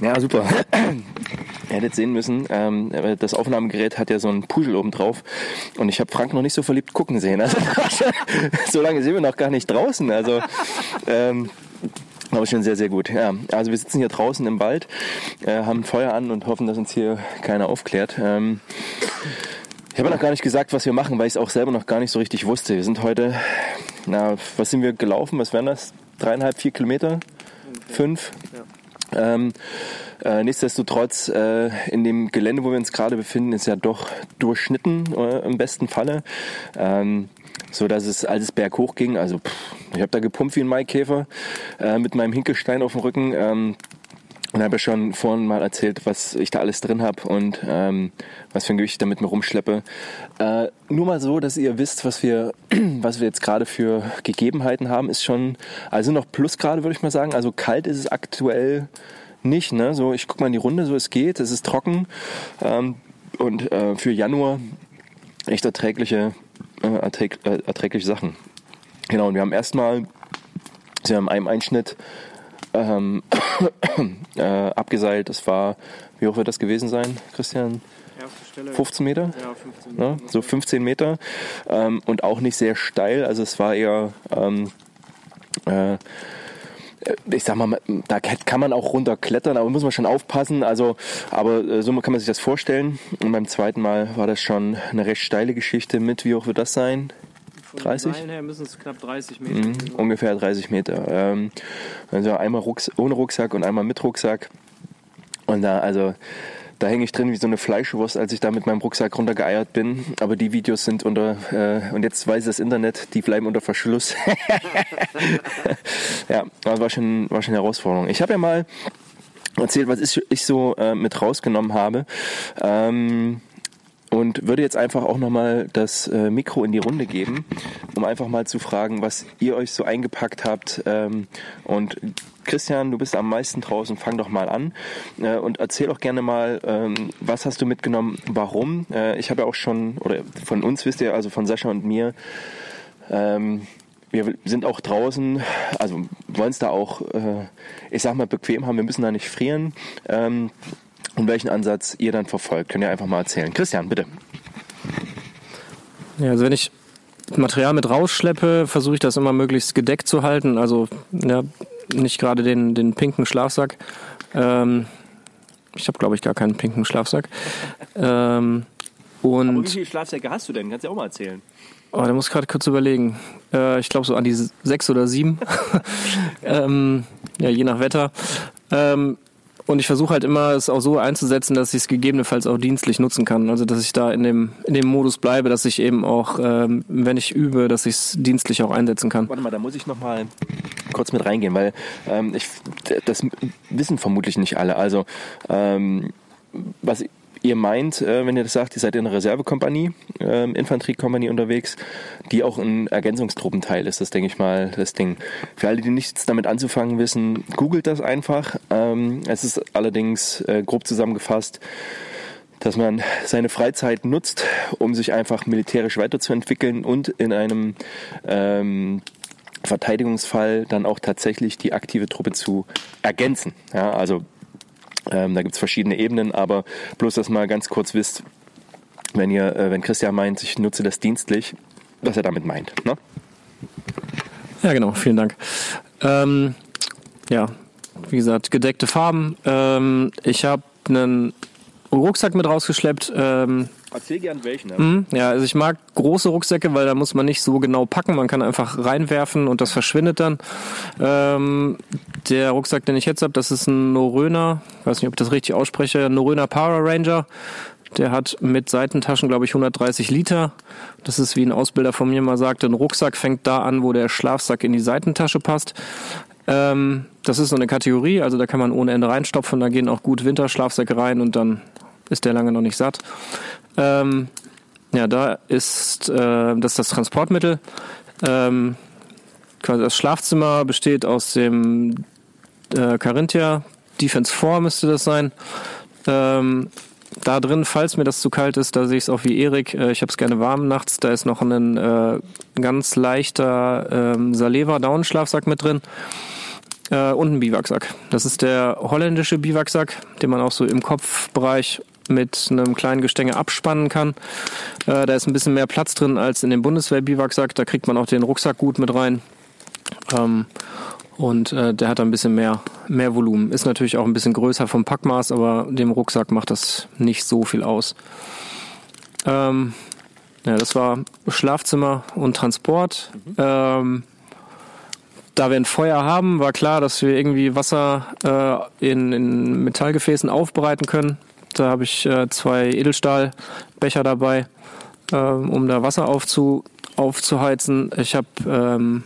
Ja, super. Ihr hättet sehen müssen, ähm, das Aufnahmegerät hat ja so einen Puschel oben drauf und ich habe Frank noch nicht so verliebt gucken sehen. Also, so lange sind wir noch gar nicht draußen. Also ähm, aber schon sehr, sehr gut. Ja, also wir sitzen hier draußen im Wald, äh, haben Feuer an und hoffen, dass uns hier keiner aufklärt. Ähm, ich habe noch gar nicht gesagt, was wir machen, weil ich es auch selber noch gar nicht so richtig wusste. Wir sind heute, na, was sind wir gelaufen? Was wären das? Dreieinhalb, vier Kilometer? Fünf? Ähm, äh, nichtsdestotrotz, äh, in dem Gelände, wo wir uns gerade befinden, ist ja doch durchschnitten äh, im besten Falle. Ähm, so dass es, als es berghoch ging, also pff, ich habe da gepumpt wie ein Maikäfer äh, mit meinem Hinkelstein auf dem Rücken. Ähm, und habe ja schon vorhin mal erzählt, was ich da alles drin habe und ähm, was für ein Gewicht ich damit mir rumschleppe. Äh, nur mal so, dass ihr wisst, was wir, was wir jetzt gerade für Gegebenheiten haben, ist schon, also noch plus gerade, würde ich mal sagen. Also kalt ist es aktuell nicht. Ne? So, ich gucke mal in die Runde, so es geht, es ist trocken. Ähm, und äh, für Januar echt erträgliche, äh, erträg, äh, erträgliche Sachen. Genau, und wir haben erstmal, wir haben einem Einschnitt ähm, äh, abgeseilt. Das war, wie hoch wird das gewesen sein, Christian? 15 Meter? Ja, 15 Meter. Ja, so 15 Meter. Ähm, und auch nicht sehr steil. Also es war eher, ähm, äh, ich sag mal, da kann man auch runterklettern, aber muss man schon aufpassen. Also, aber äh, so kann man sich das vorstellen. Und beim zweiten Mal war das schon eine recht steile Geschichte mit, wie hoch wird das sein? 30? Nein, her müssen es knapp 30 Meter. Mhm, ungefähr 30 Meter. Ähm, also einmal Rucks ohne Rucksack und einmal mit Rucksack. Und da, also, da hänge ich drin wie so eine Fleischwurst, als ich da mit meinem Rucksack runtergeeiert bin. Aber die Videos sind unter, äh, und jetzt weiß das Internet, die bleiben unter Verschluss. ja, das war schon, war schon eine Herausforderung. Ich habe ja mal erzählt, was ich, ich so äh, mit rausgenommen habe. Ähm, und würde jetzt einfach auch nochmal das äh, Mikro in die Runde geben, um einfach mal zu fragen, was ihr euch so eingepackt habt. Ähm, und Christian, du bist am meisten draußen, fang doch mal an äh, und erzähl doch gerne mal, ähm, was hast du mitgenommen, warum? Äh, ich habe ja auch schon, oder von uns wisst ihr, also von Sascha und mir, ähm, wir sind auch draußen, also wollen es da auch, äh, ich sag mal, bequem haben, wir müssen da nicht frieren. Und welchen Ansatz ihr dann verfolgt, könnt ihr einfach mal erzählen. Christian, bitte. Ja, also wenn ich Material mit rausschleppe, versuche ich das immer möglichst gedeckt zu halten. Also ja, nicht gerade den, den pinken Schlafsack. Ähm, ich habe, glaube ich, gar keinen pinken Schlafsack. Ähm, und Aber wie viele Schlafsäcke hast du denn? Kannst du auch mal erzählen. Oh, da muss ich gerade kurz überlegen. Äh, ich glaube so an die sechs oder sieben. ähm, ja, je nach Wetter. Ähm, und ich versuche halt immer, es auch so einzusetzen, dass ich es gegebenenfalls auch dienstlich nutzen kann. Also dass ich da in dem, in dem Modus bleibe, dass ich eben auch, ähm, wenn ich übe, dass ich es dienstlich auch einsetzen kann. Warte mal, da muss ich noch mal kurz mit reingehen, weil ähm, ich, das wissen vermutlich nicht alle. Also ähm, was ihr meint, äh, wenn ihr das sagt, ihr seid in einer Reservekompanie, äh, Infanteriekompanie unterwegs, die auch ein Ergänzungstruppenteil ist, das denke ich mal das Ding. Für alle, die nichts damit anzufangen wissen, googelt das einfach. Ähm, es ist allerdings äh, grob zusammengefasst, dass man seine Freizeit nutzt, um sich einfach militärisch weiterzuentwickeln und in einem ähm, Verteidigungsfall dann auch tatsächlich die aktive Truppe zu ergänzen. Ja, also ähm, da gibt es verschiedene Ebenen, aber bloß, dass mal ganz kurz wisst, wenn ihr, äh, wenn Christian meint, ich nutze das dienstlich, was er damit meint. Ne? Ja, genau, vielen Dank. Ähm, ja, wie gesagt, gedeckte Farben. Ähm, ich habe einen Rucksack mit rausgeschleppt. Ähm, Erzähl gern welchen. Ne? Ja, also ich mag große Rucksäcke, weil da muss man nicht so genau packen. Man kann einfach reinwerfen und das verschwindet dann. Ähm, der Rucksack, den ich jetzt habe, das ist ein Noröner, ich weiß nicht, ob ich das richtig ausspreche, Noröner Power Ranger. Der hat mit Seitentaschen, glaube ich, 130 Liter. Das ist, wie ein Ausbilder von mir mal sagte, ein Rucksack fängt da an, wo der Schlafsack in die Seitentasche passt. Ähm, das ist so eine Kategorie, also da kann man ohne Ende reinstopfen. Da gehen auch gut Winterschlafsäcke rein und dann ist der lange noch nicht satt. Ähm, ja, da ist äh, das ist das Transportmittel. Ähm, quasi das Schlafzimmer besteht aus dem äh, Carinthia Defense 4 müsste das sein. Ähm, da drin, falls mir das zu kalt ist, da sehe ich es auch wie Erik. Äh, ich habe es gerne warm nachts. Da ist noch ein äh, ganz leichter ähm, Saleva Daunenschlafsack mit drin. Äh, und ein Biwaksack. Das ist der holländische Biwaksack, den man auch so im Kopfbereich mit einem kleinen Gestänge abspannen kann. Äh, da ist ein bisschen mehr Platz drin als in dem Bundeswehr-Biwaksack. Da kriegt man auch den Rucksack gut mit rein. Ähm, und äh, der hat ein bisschen mehr, mehr Volumen. Ist natürlich auch ein bisschen größer vom Packmaß, aber dem Rucksack macht das nicht so viel aus. Ähm, ja, das war Schlafzimmer und Transport. Mhm. Ähm, da wir ein Feuer haben, war klar, dass wir irgendwie Wasser äh, in, in Metallgefäßen aufbereiten können. Da habe ich äh, zwei Edelstahlbecher dabei, äh, um da Wasser aufzu, aufzuheizen. Ich habe ähm,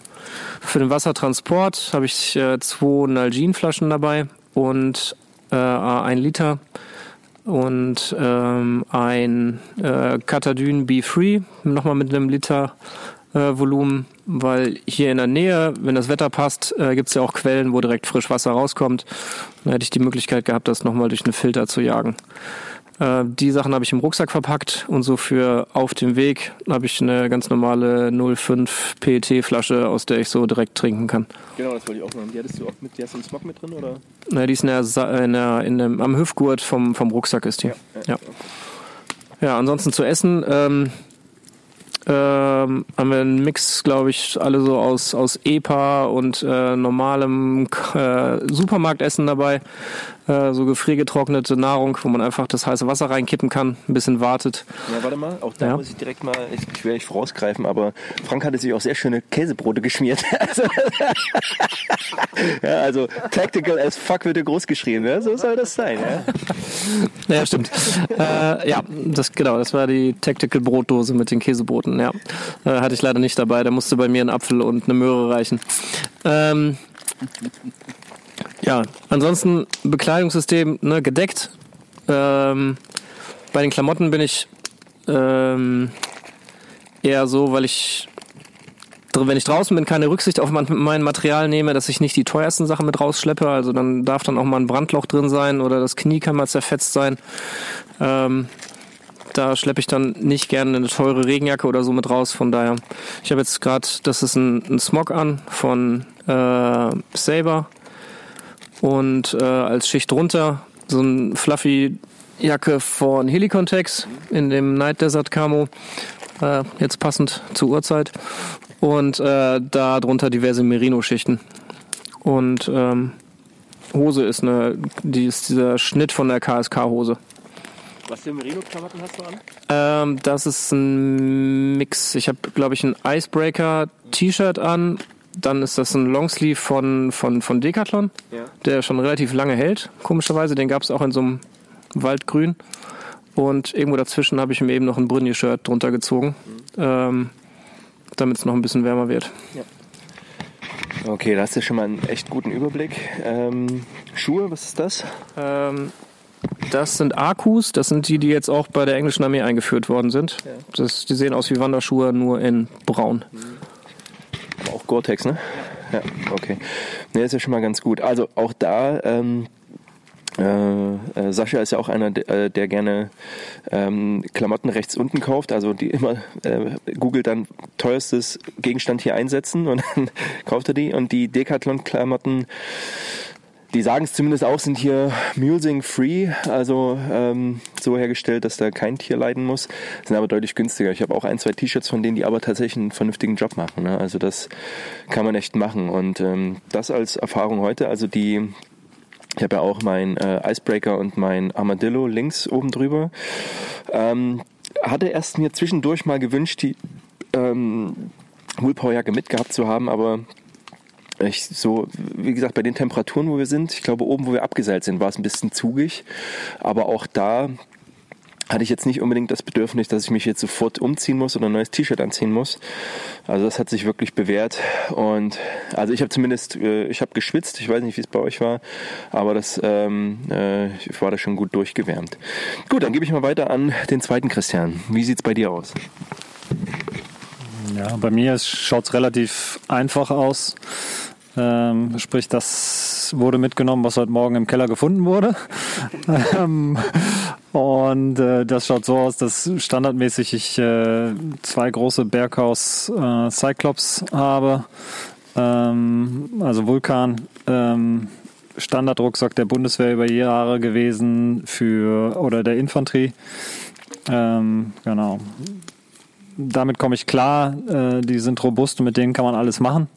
für den Wassertransport habe ich äh, zwei Nalgene-Flaschen dabei und äh, ein Liter und ähm, ein äh, Katadyn B3 nochmal mit einem Liter äh, Volumen, weil hier in der Nähe, wenn das Wetter passt, äh, gibt es ja auch Quellen, wo direkt frisch Wasser rauskommt. Dann hätte ich die Möglichkeit gehabt, das nochmal durch einen Filter zu jagen. Äh, die Sachen habe ich im Rucksack verpackt und so für auf dem Weg habe ich eine ganz normale 05 PET-Flasche, aus der ich so direkt trinken kann. Genau, das wollte ich auch machen. Die hattest du auch mit, die hast du im Smog mit drin, oder? Na, die ist in der, in der, in dem, am Hüftgurt vom, vom Rucksack ist die. Ja, ja. ja. ja ansonsten zu essen. Ähm, ähm, haben wir einen Mix, glaube ich, alle so aus, aus EPA und äh, normalem äh, Supermarktessen dabei. Äh, so gefriergetrocknete Nahrung, wo man einfach das heiße Wasser reinkippen kann, ein bisschen wartet. Ja, warte mal, auch da ja. muss ich direkt mal, ich, ich will nicht vorausgreifen, aber Frank hatte sich auch sehr schöne Käsebrote geschmiert. also, ja, also tactical as fuck wird er groß geschrieben, ja? so soll das sein. Ja, ja stimmt. äh, ja, das, genau, das war die Tactical Brotdose mit den Käsebroten, ja. Äh, hatte ich leider nicht dabei, da musste bei mir ein Apfel und eine Möhre reichen. Ähm, ja, ansonsten Bekleidungssystem ne, gedeckt. Ähm, bei den Klamotten bin ich ähm, eher so, weil ich, wenn ich draußen bin, keine Rücksicht auf mein Material nehme, dass ich nicht die teuersten Sachen mit rausschleppe. Also dann darf dann auch mal ein Brandloch drin sein oder das Knie kann mal zerfetzt sein. Ähm, da schleppe ich dann nicht gerne eine teure Regenjacke oder so mit raus. Von daher, ich habe jetzt gerade, das ist ein, ein Smog an von äh, Saber und äh, als Schicht drunter so ein fluffy Jacke von Helicontex in dem Night Desert Camo, äh, jetzt passend zur Uhrzeit und äh, da drunter diverse Merino-Schichten und ähm, Hose ist eine, die ist dieser Schnitt von der KSK-Hose. Was für Merino-Klamotten hast du an? Ähm, das ist ein Mix. Ich habe, glaube ich, ein Icebreaker-T-Shirt an dann ist das ein Longsleeve von, von, von Decathlon, ja. der schon relativ lange hält, komischerweise. Den gab es auch in so einem Waldgrün. Und irgendwo dazwischen habe ich mir eben noch ein Brünje-Shirt drunter gezogen, mhm. ähm, damit es noch ein bisschen wärmer wird. Ja. Okay, da hast du schon mal einen echt guten Überblick. Ähm, Schuhe, was ist das? Ähm, das sind Akkus, das sind die, die jetzt auch bei der englischen Armee eingeführt worden sind. Ja. Das, die sehen aus wie Wanderschuhe, nur in braun. Mhm. Auch Gore-Tex, ne? Ja, okay. Ne, ist ja schon mal ganz gut. Also auch da, ähm, äh, äh, Sascha ist ja auch einer, der, äh, der gerne ähm, Klamotten rechts unten kauft, also die immer äh, googelt dann teuerstes Gegenstand hier einsetzen und dann kauft er die und die Decathlon-Klamotten die sagen es zumindest auch, sind hier Mulesing free, also ähm, so hergestellt, dass da kein Tier leiden muss, sind aber deutlich günstiger. Ich habe auch ein, zwei T-Shirts von denen, die aber tatsächlich einen vernünftigen Job machen. Ne? Also das kann man echt machen. Und ähm, das als Erfahrung heute, also die ich habe ja auch mein äh, Icebreaker und mein Armadillo links oben drüber. Ähm, hatte erst mir zwischendurch mal gewünscht, die ähm, Woolpower-Jacke mitgehabt zu haben, aber ich so, wie gesagt, bei den Temperaturen, wo wir sind, ich glaube, oben, wo wir abgeseilt sind, war es ein bisschen zugig. Aber auch da hatte ich jetzt nicht unbedingt das Bedürfnis, dass ich mich jetzt sofort umziehen muss oder ein neues T-Shirt anziehen muss. Also das hat sich wirklich bewährt und also ich habe zumindest, äh, ich habe geschwitzt, ich weiß nicht, wie es bei euch war, aber das ähm, äh, ich war da schon gut durchgewärmt. Gut, dann gebe ich mal weiter an den zweiten Christian. Wie sieht's bei dir aus? Ja, bei mir schaut es relativ einfach aus. Ähm, sprich, das wurde mitgenommen, was heute Morgen im Keller gefunden wurde. ähm, und äh, das schaut so aus, dass standardmäßig ich äh, zwei große Berghaus äh, Cyclops habe. Ähm, also Vulkan. Ähm, Standardrucksack der Bundeswehr über Jahre gewesen für oder der Infanterie. Ähm, genau damit komme ich klar. Äh, die sind robust und mit denen kann man alles machen.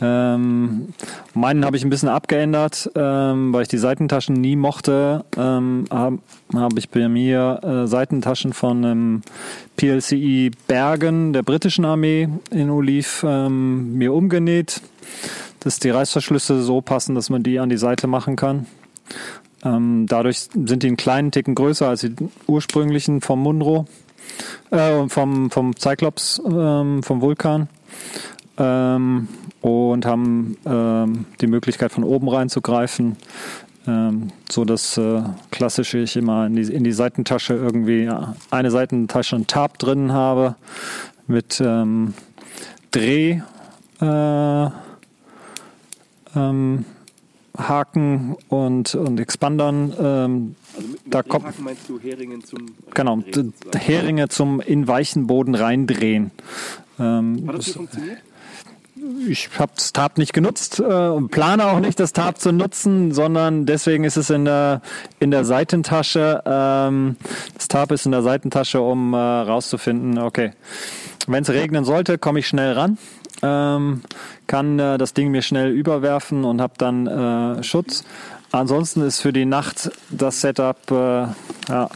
Ähm, meinen habe ich ein bisschen abgeändert, ähm, weil ich die Seitentaschen nie mochte. Ähm, habe hab ich bei mir äh, Seitentaschen von einem PLCI Bergen der britischen Armee in Oliv ähm, mir umgenäht, dass die Reißverschlüsse so passen, dass man die an die Seite machen kann. Ähm, dadurch sind die einen kleinen Ticken größer als die ursprünglichen vom Munro äh, vom, vom Cyclops, ähm, vom Vulkan. Ähm, und haben ähm, die Möglichkeit von oben reinzugreifen, ähm, so dass äh, klassisch ich immer in die, in die Seitentasche irgendwie eine Seitentasche ein Tab drin habe mit ähm, Dreh äh, ähm, Haken und, und Expandern. Ähm, Also mit, mit Da dem kommt- Haken meinst du Heringen zum genau, Reindrehen d- sozusagen. Heringe zum in weichen Boden reindrehen. Ähm, Hat das das- hier funktioniert? ich habe das Tab nicht genutzt äh, und plane auch nicht, das Tab zu nutzen, sondern deswegen ist es in der, in der Seitentasche. Ähm, das Tab ist in der Seitentasche, um äh, rauszufinden, okay, wenn es regnen sollte, komme ich schnell ran, ähm, kann äh, das Ding mir schnell überwerfen und habe dann äh, Schutz. Ansonsten ist für die Nacht das Setup äh, ja,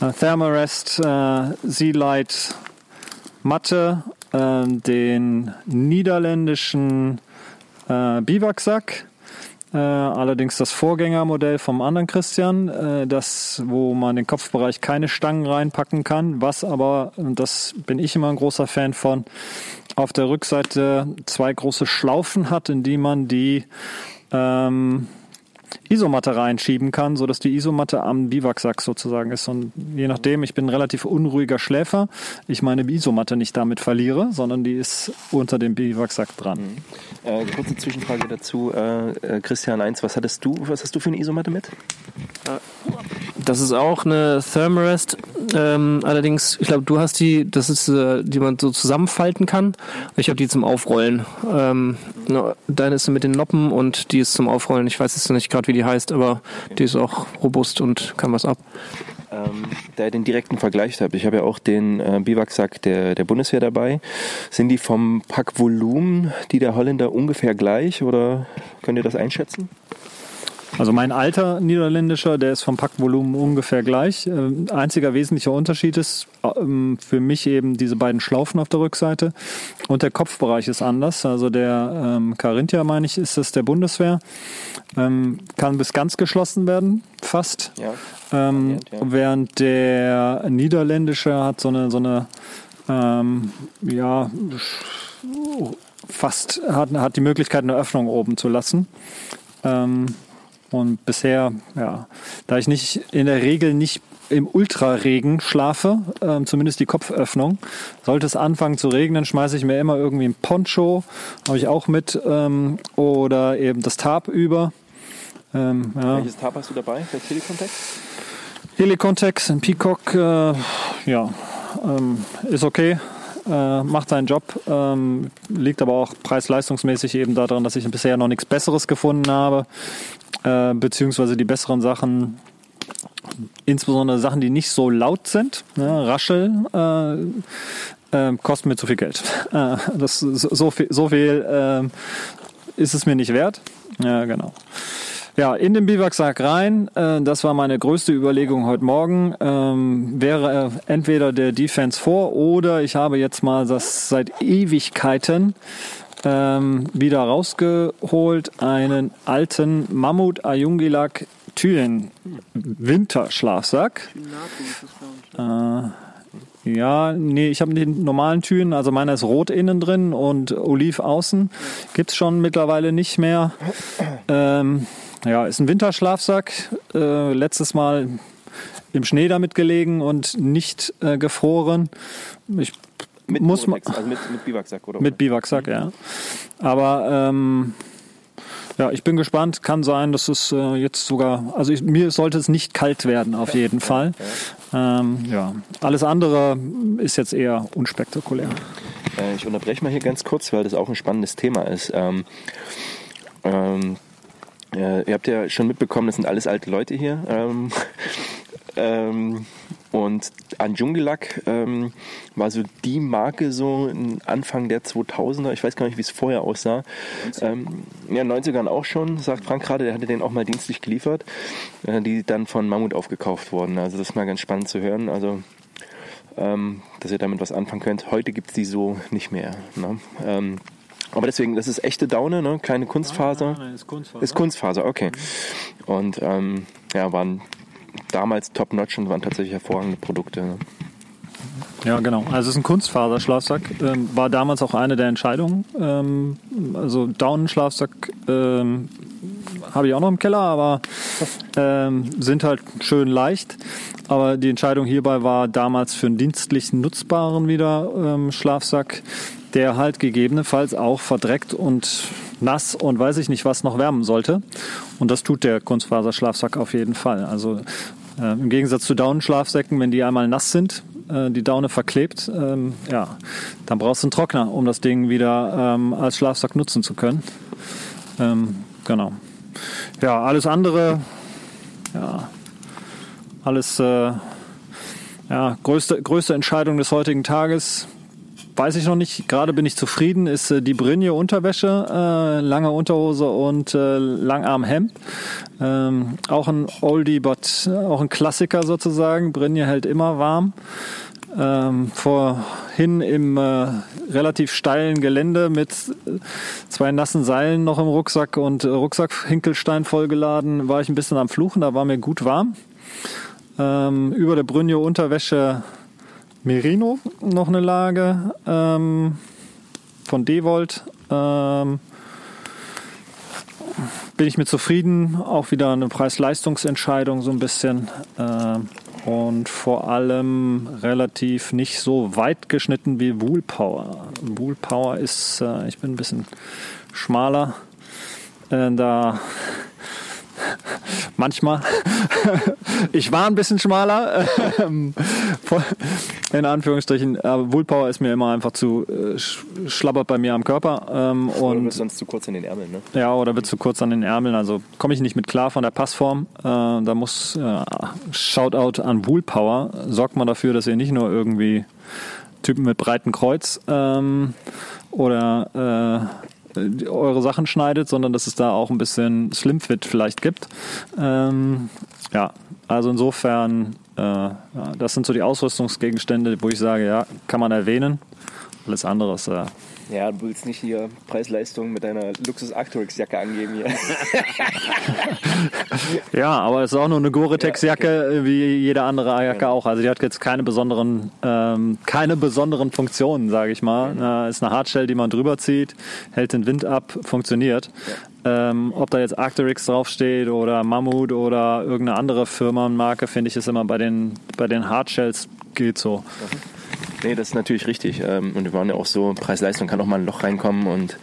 äh, Thermarest, äh, Sea Light, Matte, äh, den niederländischen äh, Biwaksack, äh, allerdings das Vorgängermodell vom anderen Christian, äh, das, wo man den Kopfbereich keine Stangen reinpacken kann, was aber, und das bin ich immer ein großer Fan von, auf der Rückseite zwei große Schlaufen hat, in die man die ähm, Isomatte reinschieben kann, so dass die Isomatte am Biwaksack sozusagen ist. Und je nachdem, ich bin ein relativ unruhiger Schläfer, ich meine Isomatte nicht damit verliere, sondern die ist unter dem Biwaksack dran. Äh, kurze Zwischenfrage dazu. Äh, äh, Christian 1, was hattest du, was hast du für eine Isomatte mit? Das ist auch eine Thermarest. Ähm, allerdings, ich glaube, du hast die, das ist, äh, die man so zusammenfalten kann. Ich habe die zum Aufrollen. Ähm, deine ist mit den Noppen und die ist zum Aufrollen. Ich weiß jetzt nicht gerade, wie die heißt, aber die ist auch robust und kann was ab. Ähm, da ihr den direkten Vergleich habt, ich habe ja auch den äh, Biwaksack der, der Bundeswehr dabei. Sind die vom Packvolumen, die der Holländer ungefähr gleich oder könnt ihr das einschätzen? Also mein alter niederländischer, der ist vom Packvolumen ungefähr gleich. Ähm, einziger wesentlicher Unterschied ist ähm, für mich eben diese beiden Schlaufen auf der Rückseite und der Kopfbereich ist anders. Also der ähm, Carinthia, meine ich, ist das der Bundeswehr. Ähm, kann bis ganz geschlossen werden, fast. Ja. Ähm, ja. Während der niederländische hat so eine, so eine ähm, ja, fast hat, hat die Möglichkeit, eine Öffnung oben zu lassen. Ähm, und bisher, ja, da ich nicht in der Regel nicht im Ultraregen schlafe, ähm, zumindest die Kopföffnung. Sollte es anfangen zu regnen, schmeiße ich mir immer irgendwie ein Poncho, habe ich auch mit, ähm, oder eben das Tarp über. Ähm, ja. Welches Tab hast du dabei? Der Telecontact? Helicontex, ein Peacock, äh, ja, ähm, ist okay, äh, macht seinen Job, ähm, liegt aber auch preis-leistungsmäßig eben daran, dass ich bisher noch nichts Besseres gefunden habe, äh, beziehungsweise die besseren Sachen, insbesondere Sachen, die nicht so laut sind, ne, Raschel, äh, äh, kosten mir zu viel Geld. Äh, das, so, so viel, so viel äh, ist es mir nicht wert. Ja, genau. Ja, in den Biwaksack rein. Äh, das war meine größte Überlegung heute Morgen. Ähm, wäre äh, entweder der Defense vor oder ich habe jetzt mal das seit Ewigkeiten ähm, wieder rausgeholt, einen alten Mammut Ayungilak Thülen Winterschlafsack. Äh, ja, nee, ich habe den normalen Türen, also meiner ist rot innen drin und oliv außen. Gibt's schon mittlerweile nicht mehr. Ähm, ja, ist ein Winterschlafsack. Äh, letztes Mal im Schnee damit gelegen und nicht äh, gefroren. Ich Mit muss man also mit, mit Biwaksack oder? mit Biwaksack, ja. Aber ähm, Ja, ich bin gespannt. Kann sein, dass es äh, jetzt sogar, also ich, mir sollte es nicht kalt werden, auf jeden Fall. Ähm, ja, alles andere ist jetzt eher unspektakulär. Äh, ich unterbreche mal hier ganz kurz, weil das auch ein spannendes Thema ist. Ähm, ähm, äh, ihr habt ja schon mitbekommen, das sind alles alte Leute hier. Ähm, ähm, und Anjungelak ähm, war so die Marke so Anfang der 2000er. Ich weiß gar nicht, wie es vorher aussah. Ähm, ja, 90ern auch schon, sagt Frank gerade, der hatte den auch mal dienstlich geliefert, äh, die dann von Mammut aufgekauft wurden. Also das ist mal ganz spannend zu hören. Also ähm, dass ihr damit was anfangen könnt. Heute gibt es die so nicht mehr. Ne? Ähm, aber deswegen, das ist echte Daune, ne? keine Kunstfaser. Nein, nein, ist Kunstfaser. Ist Kunstfaser, okay. Und ähm, ja, waren damals top-notch und waren tatsächlich hervorragende Produkte. Ne? Ja, genau. Also es ist ein Kunstfaserschlafsack. Ähm, war damals auch eine der Entscheidungen. Ähm, also Daunenschlafsack ähm, habe ich auch noch im Keller, aber ähm, sind halt schön leicht. Aber die Entscheidung hierbei war damals für einen dienstlichen nutzbaren wieder ähm, Schlafsack, der halt gegebenenfalls auch verdreckt und nass und weiß ich nicht was noch wärmen sollte. Und das tut der Kunstfaserschlafsack auf jeden Fall. Also äh, im Gegensatz zu Daunenschlafsäcken, wenn die einmal nass sind, äh, die Daune verklebt, ähm, ja, dann brauchst du einen Trockner, um das Ding wieder ähm, als Schlafsack nutzen zu können. Ähm, genau. Ja, alles andere, ja, alles, äh, ja, größte, größte Entscheidung des heutigen Tages. Weiß ich noch nicht. Gerade bin ich zufrieden. Ist äh, die Brinje Unterwäsche, äh, lange Unterhose und äh, Langarmhemd. Ähm, auch ein Oldie, but auch ein Klassiker sozusagen. Brinje hält immer warm. Ähm, vorhin im äh, relativ steilen Gelände mit äh, zwei nassen Seilen noch im Rucksack und äh, Rucksackhinkelstein vollgeladen, war ich ein bisschen am Fluchen, da war mir gut warm. Ähm, über der Brünje Unterwäsche Merino noch eine Lage ähm, von Devolt. Ähm, bin ich mit zufrieden. Auch wieder eine Preis-Leistungsentscheidung so ein bisschen. Ähm, und vor allem relativ nicht so weit geschnitten wie Woolpower. Woolpower ist, äh, ich bin ein bisschen schmaler. Äh, da manchmal. ich war ein bisschen schmaler, in Anführungsstrichen. Aber Woolpower ist mir immer einfach zu äh, schlabbert bei mir am Körper. Ähm, Oder und wird sonst zu kurz in den Ärmeln, ne? ja, oder wird zu kurz an den Ärmeln. Also komme ich nicht mit klar von der Passform. Äh, da muss äh, Shoutout an Woolpower. Sorgt mal dafür, dass ihr nicht nur irgendwie Typen mit breitem Kreuz ähm, oder eure Sachen schneidet, sondern dass es da auch ein bisschen Slimfit vielleicht gibt. Ähm, ja, also insofern, äh, das sind so die Ausrüstungsgegenstände, wo ich sage, ja, kann man erwähnen. Alles andere ist äh, Ja, du willst nicht hier Preis-Leistung mit deiner Luxus Arcturix-Jacke angeben hier. Ja, aber es ist auch nur eine Gore-Tex-Jacke äh, wie jede andere Jacke auch. Also die hat jetzt keine besonderen, ähm, keine besonderen Funktionen, sage ich mal. Äh, ist eine Hardshell, die man drüber zieht, hält den Wind ab, funktioniert. Ähm, ob da jetzt Arcturix draufsteht oder Mammut oder irgendeine andere Firmenmarke, finde ich, ist immer bei den, bei den Hardshells geht so. Nee, das ist natürlich richtig. Ähm, Und wir waren ja auch so, Preis-Leistung kann auch mal ein Loch reinkommen und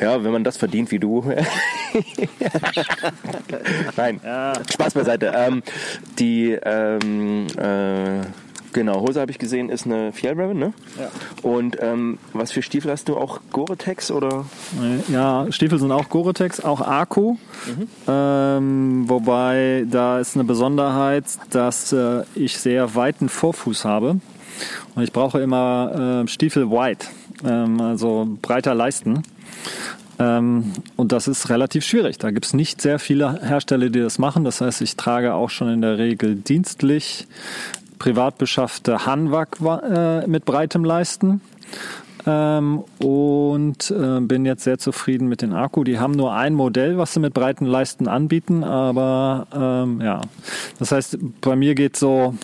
ja, wenn man das verdient wie du. Nein, Spaß beiseite. Ähm, die, ähm, äh, genau, Hose habe ich gesehen, ist eine Fjellraven, ne? Ja. Und ähm, was für Stiefel hast du? Auch Gore-Tex oder? Ja, Stiefel sind auch Gore-Tex, auch Akku. Ähm, wobei da ist eine Besonderheit, dass äh, ich sehr weiten Vorfuß habe. Und ich brauche immer äh, Stiefel white, ähm, also breiter Leisten. Ähm, und das ist relativ schwierig. Da gibt es nicht sehr viele Hersteller, die das machen. Das heißt, ich trage auch schon in der Regel dienstlich privat beschaffte Hanwag äh, mit breitem Leisten. Ähm, und äh, bin jetzt sehr zufrieden mit den Akku. Die haben nur ein Modell, was sie mit breiten Leisten anbieten, aber ähm, ja. Das heißt, bei mir geht so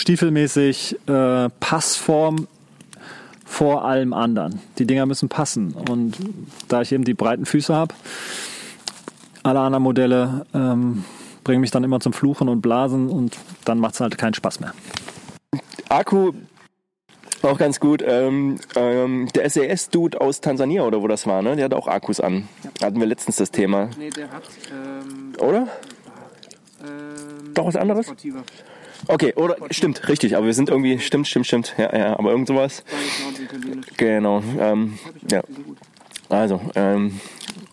stiefelmäßig äh, Passform vor allem anderen. Die Dinger müssen passen. Und da ich eben die breiten Füße habe, alle anderen Modelle ähm, bringen mich dann immer zum Fluchen und Blasen und dann macht es halt keinen Spaß mehr. Akku Auch ganz gut. Ähm, ähm, der SAS-Dude aus Tansania oder wo das war, ne? Der hat auch Akkus an. Hatten wir letztens das Thema. Nee, der hat. Ähm, Oder? Doch was anderes? Okay, oder stimmt, richtig, aber wir sind irgendwie, stimmt, stimmt, stimmt, ja, ja, aber irgend sowas. Genau, ähm, ja. Also, ähm,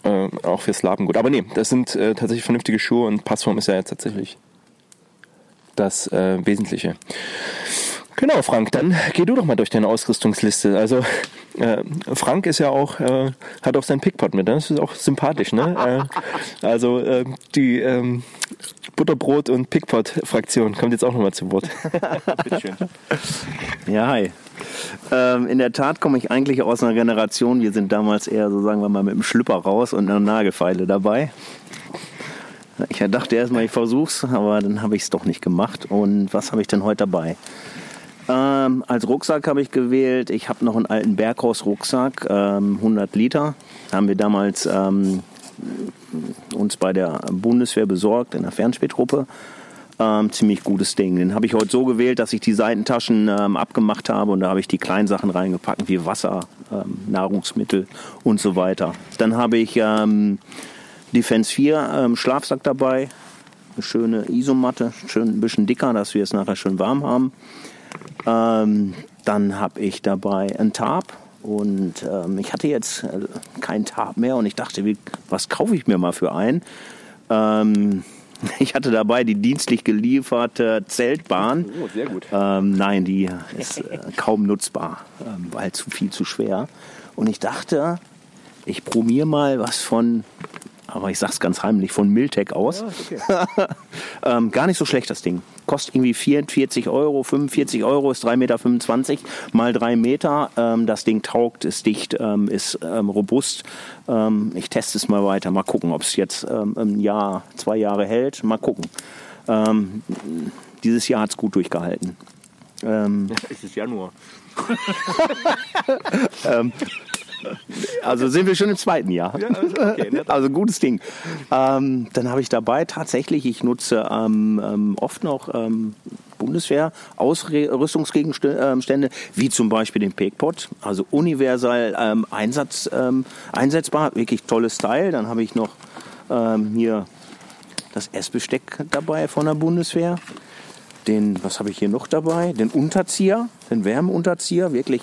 äh, auch für Slaven gut. Aber nee, das sind äh, tatsächlich vernünftige Schuhe und Passform ist ja jetzt tatsächlich das äh, Wesentliche. Genau, Frank, dann geh du doch mal durch deine Ausrüstungsliste. Also äh, Frank ist ja auch, äh, hat auch sein Pickpot mit, ne? das ist auch sympathisch, ne? äh, also äh, die ähm, Butterbrot- und Pickpot-Fraktion kommt jetzt auch nochmal zu Wort. Bitteschön. Ja, hi. Ähm, in der Tat komme ich eigentlich aus einer Generation, wir sind damals eher so, sagen wir mal, mit dem Schlüpper raus und einer Nagelfeile dabei. Ich dachte erstmal, ich versuch's, aber dann habe ich es doch nicht gemacht. Und was habe ich denn heute dabei? Ähm, als Rucksack habe ich gewählt. Ich habe noch einen alten Berghaus-Rucksack, ähm, 100 Liter. Haben wir damals ähm, uns bei der Bundeswehr besorgt in der Fernspähtruppe. Ähm, ziemlich gutes Ding. Den habe ich heute so gewählt, dass ich die Seitentaschen ähm, abgemacht habe und da habe ich die kleinen Sachen reingepackt, wie Wasser, ähm, Nahrungsmittel und so weiter. Dann habe ich ähm, Defense 4 ähm, Schlafsack dabei, eine schöne Isomatte, schön ein bisschen dicker, dass wir es nachher schön warm haben. Ähm, dann habe ich dabei ein Tarp und ähm, ich hatte jetzt äh, kein Tarp mehr und ich dachte, wie, was kaufe ich mir mal für einen? Ähm, ich hatte dabei die dienstlich gelieferte Zeltbahn. Oh, sehr gut. Ähm, nein, die ist äh, kaum nutzbar, ähm, weil zu viel zu schwer. Und ich dachte, ich probiere mal was von, aber ich sag's ganz heimlich, von Miltec aus. ähm, gar nicht so schlecht das Ding. Kostet irgendwie 44 Euro, 45 Euro, ist 3,25 Meter mal 3 Meter. Ähm, das Ding taugt, ist dicht, ähm, ist ähm, robust. Ähm, ich teste es mal weiter, mal gucken, ob es jetzt ähm, ein Jahr, zwei Jahre hält. Mal gucken. Ähm, dieses Jahr hat es gut durchgehalten. Ähm, Es ist Januar. Also sind wir schon im zweiten Jahr. also gutes Ding. Ähm, dann habe ich dabei tatsächlich, ich nutze ähm, ähm, oft noch ähm, Bundeswehr Ausrüstungsgegenstände, wie zum Beispiel den Pegpot, also universal ähm, Einsatz, ähm, einsetzbar, wirklich tolles Style. Dann habe ich noch ähm, hier das Essbesteck dabei von der Bundeswehr. Den, was habe ich hier noch dabei? Den Unterzieher, den Wärmeunterzieher, wirklich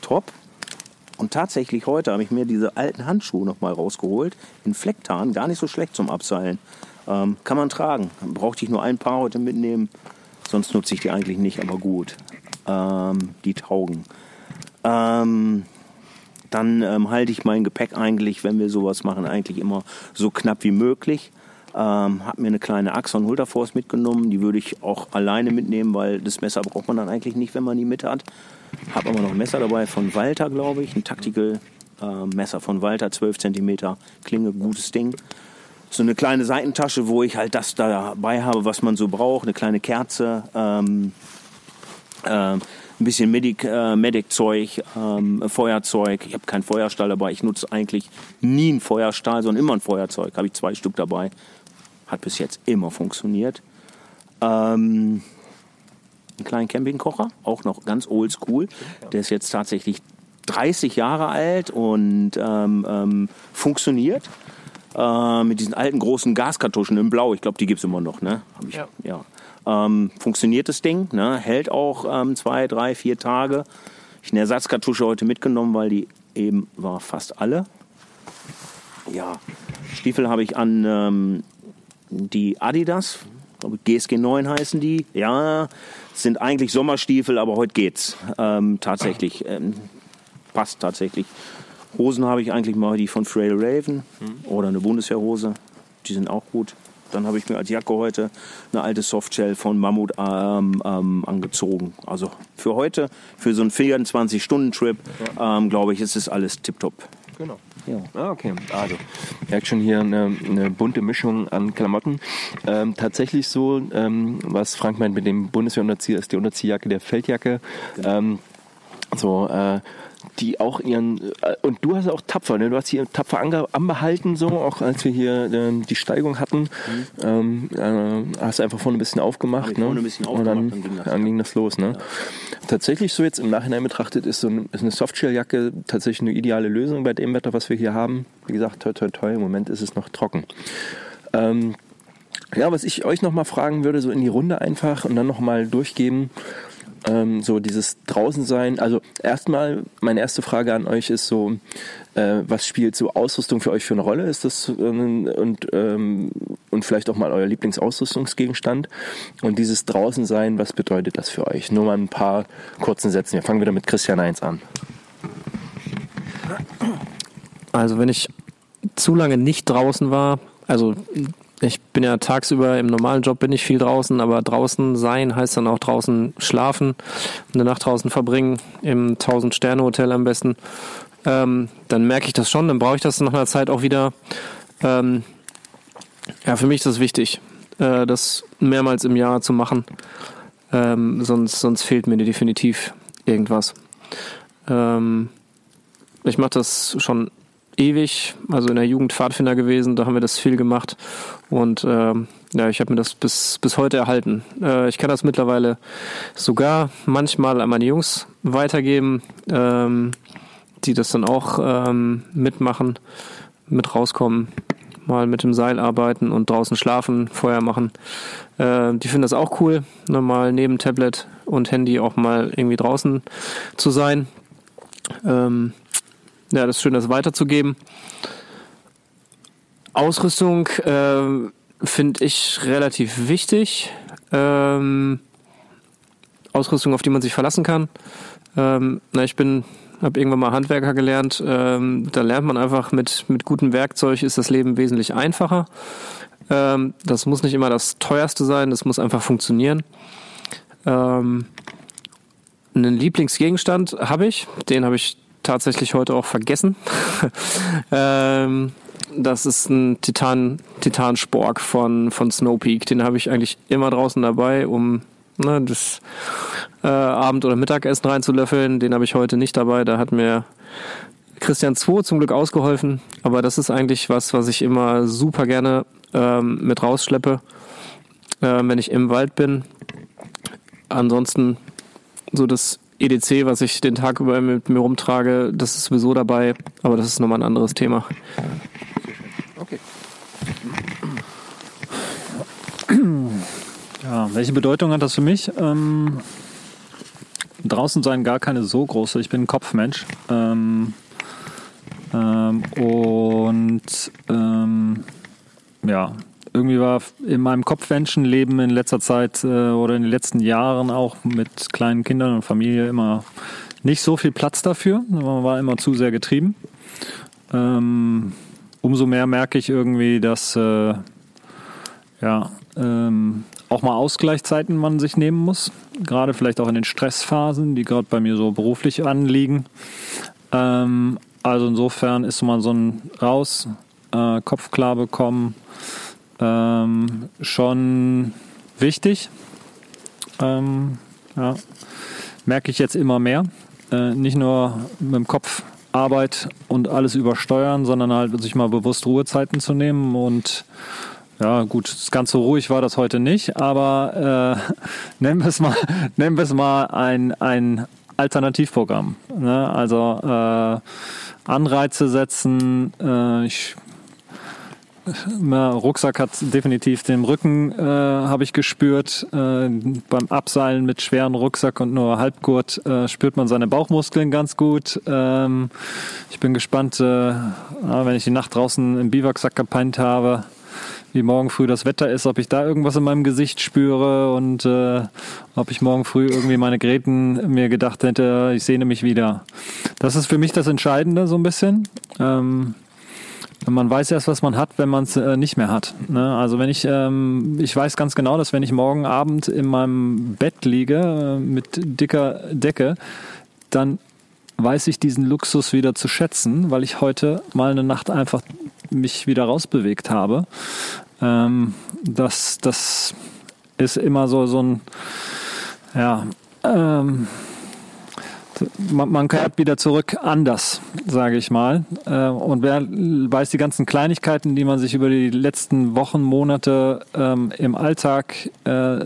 top. Und tatsächlich heute habe ich mir diese alten Handschuhe noch mal rausgeholt. In Flecktarn, gar nicht so schlecht zum Abseilen. Ähm, kann man tragen. Brauchte ich nur ein paar heute mitnehmen. Sonst nutze ich die eigentlich nicht, aber gut. Ähm, die taugen. Ähm, dann ähm, halte ich mein Gepäck eigentlich, wenn wir sowas machen, eigentlich immer so knapp wie möglich. Ähm, habe mir eine kleine Axon Hulterforce mitgenommen. Die würde ich auch alleine mitnehmen, weil das Messer braucht man dann eigentlich nicht, wenn man die mit hat. Habe aber noch ein Messer dabei von Walter, glaube ich. Ein Tactical äh, Messer von Walter, 12 cm Klinge, gutes Ding. So eine kleine Seitentasche, wo ich halt das dabei habe, was man so braucht. Eine kleine Kerze, ähm, ähm, ein bisschen Medic, äh, Medic-Zeug, ähm, Feuerzeug. Ich habe keinen Feuerstahl dabei. Ich nutze eigentlich nie einen Feuerstahl, sondern immer ein Feuerzeug. Habe ich zwei Stück dabei. Hat bis jetzt immer funktioniert. Ähm, einen kleinen Campingkocher, auch noch ganz oldschool. Der ist jetzt tatsächlich 30 Jahre alt und ähm, ähm, funktioniert. Äh, mit diesen alten großen Gaskartuschen in Blau. Ich glaube, die gibt es immer noch. Ne? Ich, Ja. ja. Ähm, funktioniert das Ding, ne? hält auch ähm, zwei, drei, vier Tage. Ich eine Ersatzkartusche heute mitgenommen, weil die eben war fast alle. Ja, Stiefel habe ich an ähm, die Adidas, GSG 9 heißen die. Ja, sind eigentlich Sommerstiefel, aber heute geht's. Ähm, tatsächlich, ähm, passt tatsächlich. Hosen habe ich eigentlich mal die von Frail Raven oder eine Bundeswehrhose. Die sind auch gut. Dann habe ich mir als Jacke heute eine alte Softshell von Mammut ähm, ähm, angezogen. Also für heute, für so einen 24-Stunden-Trip, ähm, glaube ich, ist es alles tipptopp. Genau. Ja. Ah, okay. Also, merkt schon hier eine, eine bunte Mischung an Klamotten. Ähm, tatsächlich so, ähm, was Frank meint mit dem Bundeswehrunterzieher, ist die Unterziehjacke der Feldjacke. Ähm, so, äh, die auch ihren, äh, und du hast auch tapfer, ne? du hast hier tapfer ange, anbehalten, so, auch als wir hier äh, die Steigung hatten, ähm, äh, hast du einfach vorne ein bisschen aufgemacht, Hab ne? vorne ein bisschen und dann, aufgemacht, dann ging das, dann ja. ging das los, ne? Tatsächlich so jetzt im Nachhinein betrachtet ist so ein, ist eine Softshelljacke tatsächlich eine ideale Lösung bei dem Wetter, was wir hier haben. Wie gesagt, toi toi toi, im Moment ist es noch trocken. Ähm, ja, was ich euch nochmal fragen würde, so in die Runde einfach und dann nochmal durchgeben, ähm, so dieses draußen sein. Also erstmal, meine erste Frage an euch ist so, äh, was spielt so Ausrüstung für euch für eine Rolle? Ist das ähm, und, ähm, und vielleicht auch mal euer Lieblingsausrüstungsgegenstand? Und dieses draußen sein, was bedeutet das für euch? Nur mal ein paar kurzen Sätzen. Wir fangen wieder mit Christian 1 an. Also wenn ich zu lange nicht draußen war, also ich bin ja tagsüber im normalen Job bin ich viel draußen, aber draußen sein heißt dann auch draußen schlafen, eine Nacht draußen verbringen, im 1000-Sterne-Hotel am besten. Ähm, dann merke ich das schon, dann brauche ich das nach einer Zeit auch wieder. Ähm, ja, für mich ist das wichtig, äh, das mehrmals im Jahr zu machen. Ähm, sonst, sonst fehlt mir definitiv irgendwas. Ähm, ich mache das schon ewig, also in der Jugend Pfadfinder gewesen, da haben wir das viel gemacht und ähm, ja, ich habe mir das bis, bis heute erhalten. Äh, ich kann das mittlerweile sogar manchmal an meine Jungs weitergeben, ähm, die das dann auch ähm, mitmachen, mit rauskommen, mal mit dem Seil arbeiten und draußen schlafen, Feuer machen. Äh, die finden das auch cool, normal neben Tablet und Handy auch mal irgendwie draußen zu sein. Ähm, ja, das ist schön, das weiterzugeben. Ausrüstung äh, finde ich relativ wichtig. Ähm, Ausrüstung, auf die man sich verlassen kann. Ähm, na, ich bin, habe irgendwann mal Handwerker gelernt. Ähm, da lernt man einfach mit mit gutem Werkzeug ist das Leben wesentlich einfacher. Ähm, das muss nicht immer das teuerste sein. Das muss einfach funktionieren. Ähm, einen Lieblingsgegenstand habe ich. Den habe ich tatsächlich heute auch vergessen. ähm, das ist ein Titan, Titanspork von, von Snowpeak. Den habe ich eigentlich immer draußen dabei, um ne, das äh, Abend- oder Mittagessen reinzulöffeln. Den habe ich heute nicht dabei. Da hat mir Christian 2 zum Glück ausgeholfen. Aber das ist eigentlich was, was ich immer super gerne ähm, mit rausschleppe, äh, wenn ich im Wald bin. Ansonsten so das EDC, was ich den Tag über mit mir rumtrage, das ist sowieso dabei, aber das ist nochmal ein anderes Thema. Okay. Ja, welche Bedeutung hat das für mich? Ähm, draußen sein gar keine so große. Ich bin ein Kopfmensch. Ähm, ähm, und ähm, ja, irgendwie war in meinem Kopfmenschenleben in letzter Zeit äh, oder in den letzten Jahren auch mit kleinen Kindern und Familie immer nicht so viel Platz dafür. Man war immer zu sehr getrieben. Ähm, umso mehr merke ich irgendwie, dass äh, ja, ähm, auch mal Ausgleichszeiten man sich nehmen muss. Gerade vielleicht auch in den Stressphasen, die gerade bei mir so beruflich anliegen. Ähm, also insofern ist mal so ein Raus, äh, Kopf klar bekommen, ähm, schon wichtig. Ähm, ja. Merke ich jetzt immer mehr. Äh, nicht nur mit dem Kopf Arbeit und alles übersteuern, sondern halt sich mal bewusst Ruhezeiten zu nehmen und ja, gut, ganz so ruhig war das heute nicht, aber äh, nennen wir es mal, nennen wir es mal ein, ein Alternativprogramm. Ne? Also äh, Anreize setzen. Äh, ich, na, Rucksack hat definitiv den Rücken, äh, habe ich gespürt. Äh, beim Abseilen mit schweren Rucksack und nur Halbgurt äh, spürt man seine Bauchmuskeln ganz gut. Ähm, ich bin gespannt, äh, wenn ich die Nacht draußen im Biwaksack gepeint habe, wie morgen früh das Wetter ist, ob ich da irgendwas in meinem Gesicht spüre und äh, ob ich morgen früh irgendwie meine Gräten mir gedacht hätte, ich sehne mich wieder. Das ist für mich das Entscheidende so ein bisschen. Ähm, man weiß erst, was man hat, wenn man es äh, nicht mehr hat. Ne? Also wenn ich, ähm, ich weiß ganz genau, dass wenn ich morgen Abend in meinem Bett liege äh, mit dicker Decke, dann weiß ich diesen Luxus wieder zu schätzen, weil ich heute mal eine Nacht einfach mich wieder rausbewegt habe. Ähm, das, das ist immer so, so ein, ja, ähm, man, man kehrt wieder zurück anders, sage ich mal. Äh, und wer weiß die ganzen Kleinigkeiten, die man sich über die letzten Wochen, Monate ähm, im Alltag äh,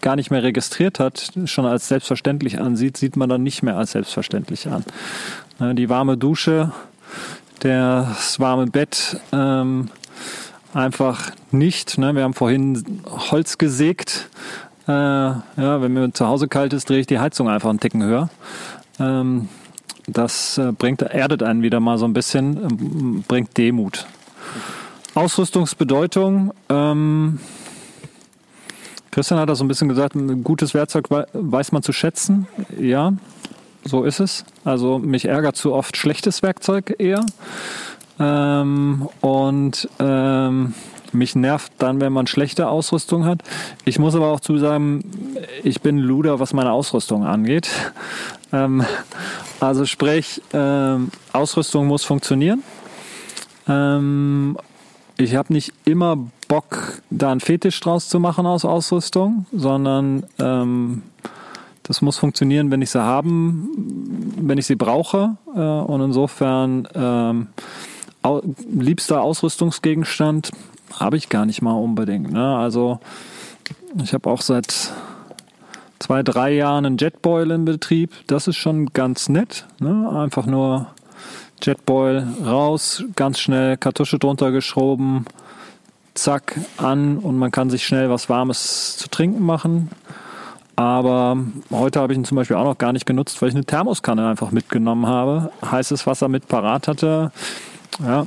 gar nicht mehr registriert hat, schon als selbstverständlich ansieht, sieht man dann nicht mehr als selbstverständlich an. Äh, die warme Dusche, das warme Bett, ähm, einfach nicht. Ne? Wir haben vorhin Holz gesägt. Äh, ja, wenn mir zu Hause kalt ist, drehe ich die Heizung einfach einen Ticken höher. Ähm, das äh, bringt, erdet einen wieder mal so ein bisschen, ähm, bringt Demut. Ausrüstungsbedeutung. Ähm, Christian hat das so ein bisschen gesagt, ein gutes Werkzeug weiß man zu schätzen. Ja, so ist es. Also mich ärgert zu oft schlechtes Werkzeug eher. Ähm, und ähm, mich nervt dann, wenn man schlechte Ausrüstung hat. Ich muss aber auch zu sagen, ich bin Luder, was meine Ausrüstung angeht. Ähm, also sprich, ähm, Ausrüstung muss funktionieren. Ähm, ich habe nicht immer Bock, da einen Fetisch draus zu machen aus Ausrüstung, sondern ähm, das muss funktionieren, wenn ich sie haben, wenn ich sie brauche. Äh, und insofern ähm, liebster Ausrüstungsgegenstand habe ich gar nicht mal unbedingt. Ne? Also ich habe auch seit zwei, drei Jahren einen Jetboil in Betrieb. Das ist schon ganz nett. Ne? Einfach nur Jetboil raus, ganz schnell Kartusche drunter geschoben, zack, an und man kann sich schnell was Warmes zu trinken machen. Aber heute habe ich ihn zum Beispiel auch noch gar nicht genutzt, weil ich eine Thermoskanne einfach mitgenommen habe, heißes Wasser mit parat hatte. Ja,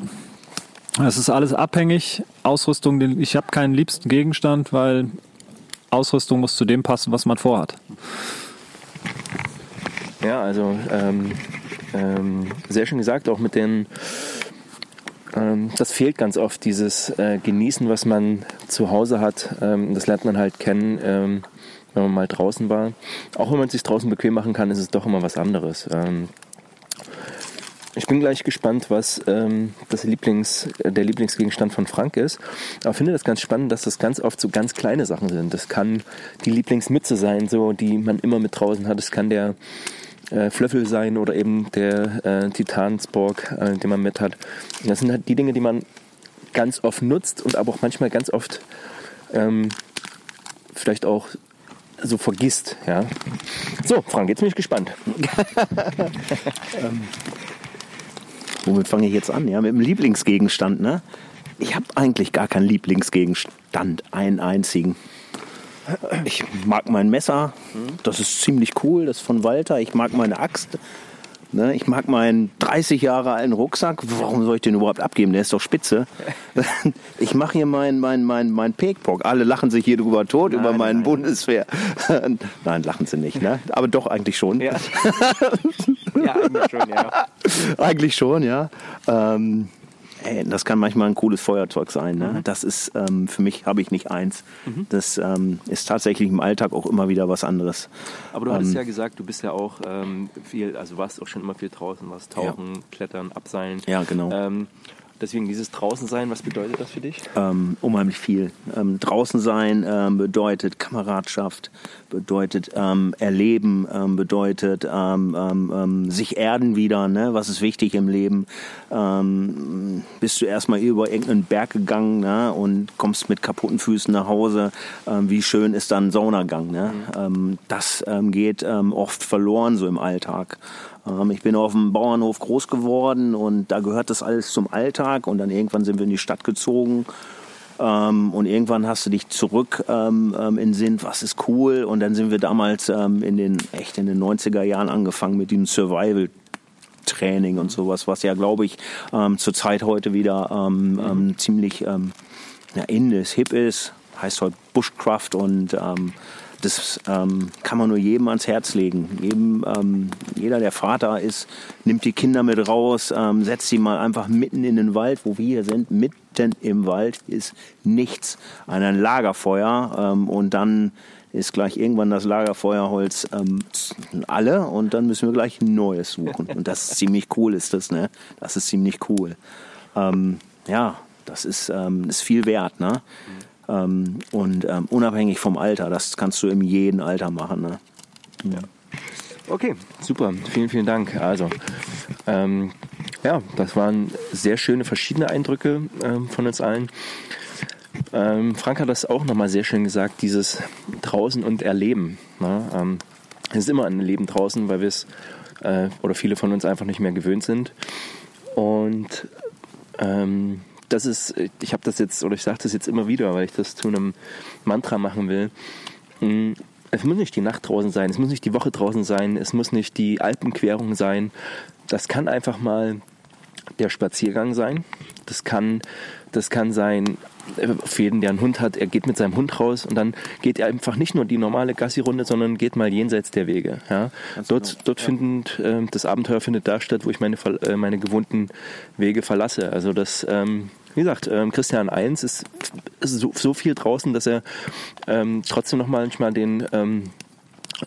es ist alles abhängig. Ausrüstung, ich habe keinen liebsten Gegenstand, weil Ausrüstung muss zu dem passen, was man vorhat. Ja, also ähm, ähm, sehr schön gesagt, auch mit den, ähm, das fehlt ganz oft, dieses äh, Genießen, was man zu Hause hat. Ähm, das lernt man halt kennen, ähm, wenn man mal draußen war. Auch wenn man es sich draußen bequem machen kann, ist es doch immer was anderes. Ich bin gleich gespannt, was ähm, das Lieblings, der Lieblingsgegenstand von Frank ist. Aber finde das ganz spannend, dass das ganz oft so ganz kleine Sachen sind. Das kann die Lieblingsmütze sein, so die man immer mit draußen hat. Es kann der äh, Flöffel sein oder eben der äh, Titansborg, äh, den man mit hat. Das sind halt die Dinge, die man ganz oft nutzt und aber auch manchmal ganz oft ähm, vielleicht auch so vergisst. Ja. So, Frank, jetzt bin ich gespannt. ähm, womit fange ich jetzt an? Ja, mit dem Lieblingsgegenstand. Ne? Ich habe eigentlich gar keinen Lieblingsgegenstand, einen einzigen. Ich mag mein Messer, das ist ziemlich cool, das ist von Walter. Ich mag meine Axt, Ne, ich mag meinen 30 Jahre alten Rucksack. Warum soll ich den überhaupt abgeben? Der ist doch spitze. Ich mache hier meinen mein, mein, mein Pekbock. Alle lachen sich hier drüber tot nein, über meinen nein. Bundeswehr. nein, lachen sie nicht, ne? Aber doch eigentlich schon. Ja, ja eigentlich schon, ja. Eigentlich schon, ja. Ähm, Ey, das kann manchmal ein cooles Feuerzeug sein. Ne? Mhm. Das ist ähm, für mich habe ich nicht eins. Mhm. Das ähm, ist tatsächlich im Alltag auch immer wieder was anderes. Aber du hattest ähm, ja gesagt, du bist ja auch ähm, viel, also warst auch schon immer viel draußen, warst tauchen, ja. klettern, abseilen. Ja, genau. Deswegen dieses draußen sein, was bedeutet das für dich? Ähm, unheimlich viel. Ähm, draußen sein ähm, bedeutet Kameradschaft, bedeutet ähm, Erleben, ähm, bedeutet ähm, sich erden wieder. Ne? Was ist wichtig im Leben? bist du erstmal über irgendeinen Berg gegangen ne? und kommst mit kaputten Füßen nach Hause? wie schön ist dann Saunagang? Ne? Mhm. das geht oft verloren so im Alltag. Ähm, ich bin auf dem Bauernhof groß geworden und da gehört das alles zum Alltag und dann irgendwann sind wir in die Stadt gezogen. Ähm, und irgendwann hast du dich zurück ähm, in Sinn, was ist cool. Und dann sind wir damals in den echt in den 90er Jahren angefangen mit dem Survival Training und sowas, was ja, glaube ich, ähm, zur Zeit heute wieder ähm, ähm, ziemlich ähm, ja, in ist, hip ist. Heißt heute Bushcraft und ähm, das ähm, kann man nur jedem ans Herz legen. Jedem, ähm, jeder, der Vater ist, nimmt die Kinder mit raus, ähm, setzt sie mal einfach mitten in den Wald, wo wir hier sind. Mitten im Wald ist nichts, ein Lagerfeuer ähm, und dann ist gleich irgendwann das Lagerfeuerholz ähm, alle und dann müssen wir gleich ein neues suchen. Und das ist ziemlich cool, ist das, ne? Das ist ziemlich cool. Ähm, ja, das ist, ist viel wert, ne? Ähm, und ähm, unabhängig vom Alter, das kannst du in jedem Alter machen. Ne? Ja. Okay, super. Vielen, vielen Dank. Also, ähm, ja, das waren sehr schöne verschiedene Eindrücke ähm, von uns allen. Ähm, Frank hat das auch nochmal sehr schön gesagt, dieses draußen und erleben. Ne? Ähm, es ist immer ein Leben draußen, weil wir es äh, oder viele von uns einfach nicht mehr gewöhnt sind. Und ähm, das ist, ich habe das jetzt, oder ich sage das jetzt immer wieder, weil ich das zu einem Mantra machen will. Mm, Es muss nicht die Nacht draußen sein, es muss nicht die Woche draußen sein, es muss nicht die Alpenquerung sein. Das kann einfach mal der Spaziergang sein. Das kann, das kann sein, für jeden, der einen Hund hat, er geht mit seinem Hund raus und dann geht er einfach nicht nur die normale Gassi-Runde, sondern geht mal jenseits der Wege. Ja? Dort, dort findet, äh, das Abenteuer findet da statt, wo ich meine, äh, meine gewohnten Wege verlasse. Also das, ähm, wie gesagt, ähm, Christian 1 ist, so, so viel draußen, dass er ähm, trotzdem noch manchmal den ähm,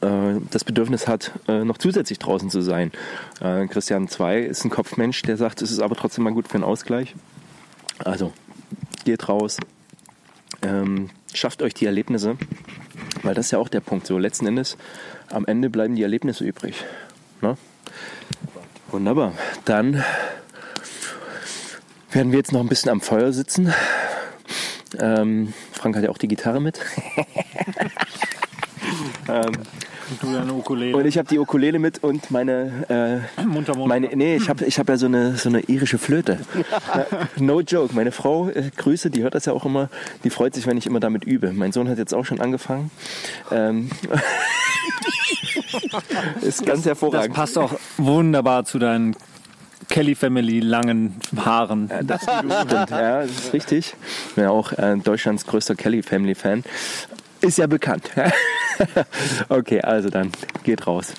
äh, das Bedürfnis hat, äh, noch zusätzlich draußen zu sein. Christian 2 ist ein Kopfmensch, der sagt, es ist aber trotzdem mal gut für einen Ausgleich. Also, geht raus, ähm, schafft euch die Erlebnisse, weil das ist ja auch der Punkt. So, letzten Endes, am Ende bleiben die Erlebnisse übrig. Ne? Wunderbar. Dann werden wir jetzt noch ein bisschen am Feuer sitzen. Ähm, Frank hat ja auch die Gitarre mit. ähm, Und du deine Ukulele. und ich habe die Ukulele mit und meine, äh, munter, munter. meine nee, ich habe ich hab ja so eine, so eine irische Flöte. no joke. Meine Frau, äh, Grüße, die hört das ja auch immer, die freut sich, wenn ich immer damit übe. Mein Sohn hat jetzt auch schon angefangen. Ähm, ist ganz das hervorragend. passt auch wunderbar zu deinen Kelly Family langen Haaren. Ja, das stimmt, ja, das ist richtig. Ich bin ja auch äh, Deutschlands größter Kelly Family Fan. Ist ja bekannt. okay, also dann geht raus.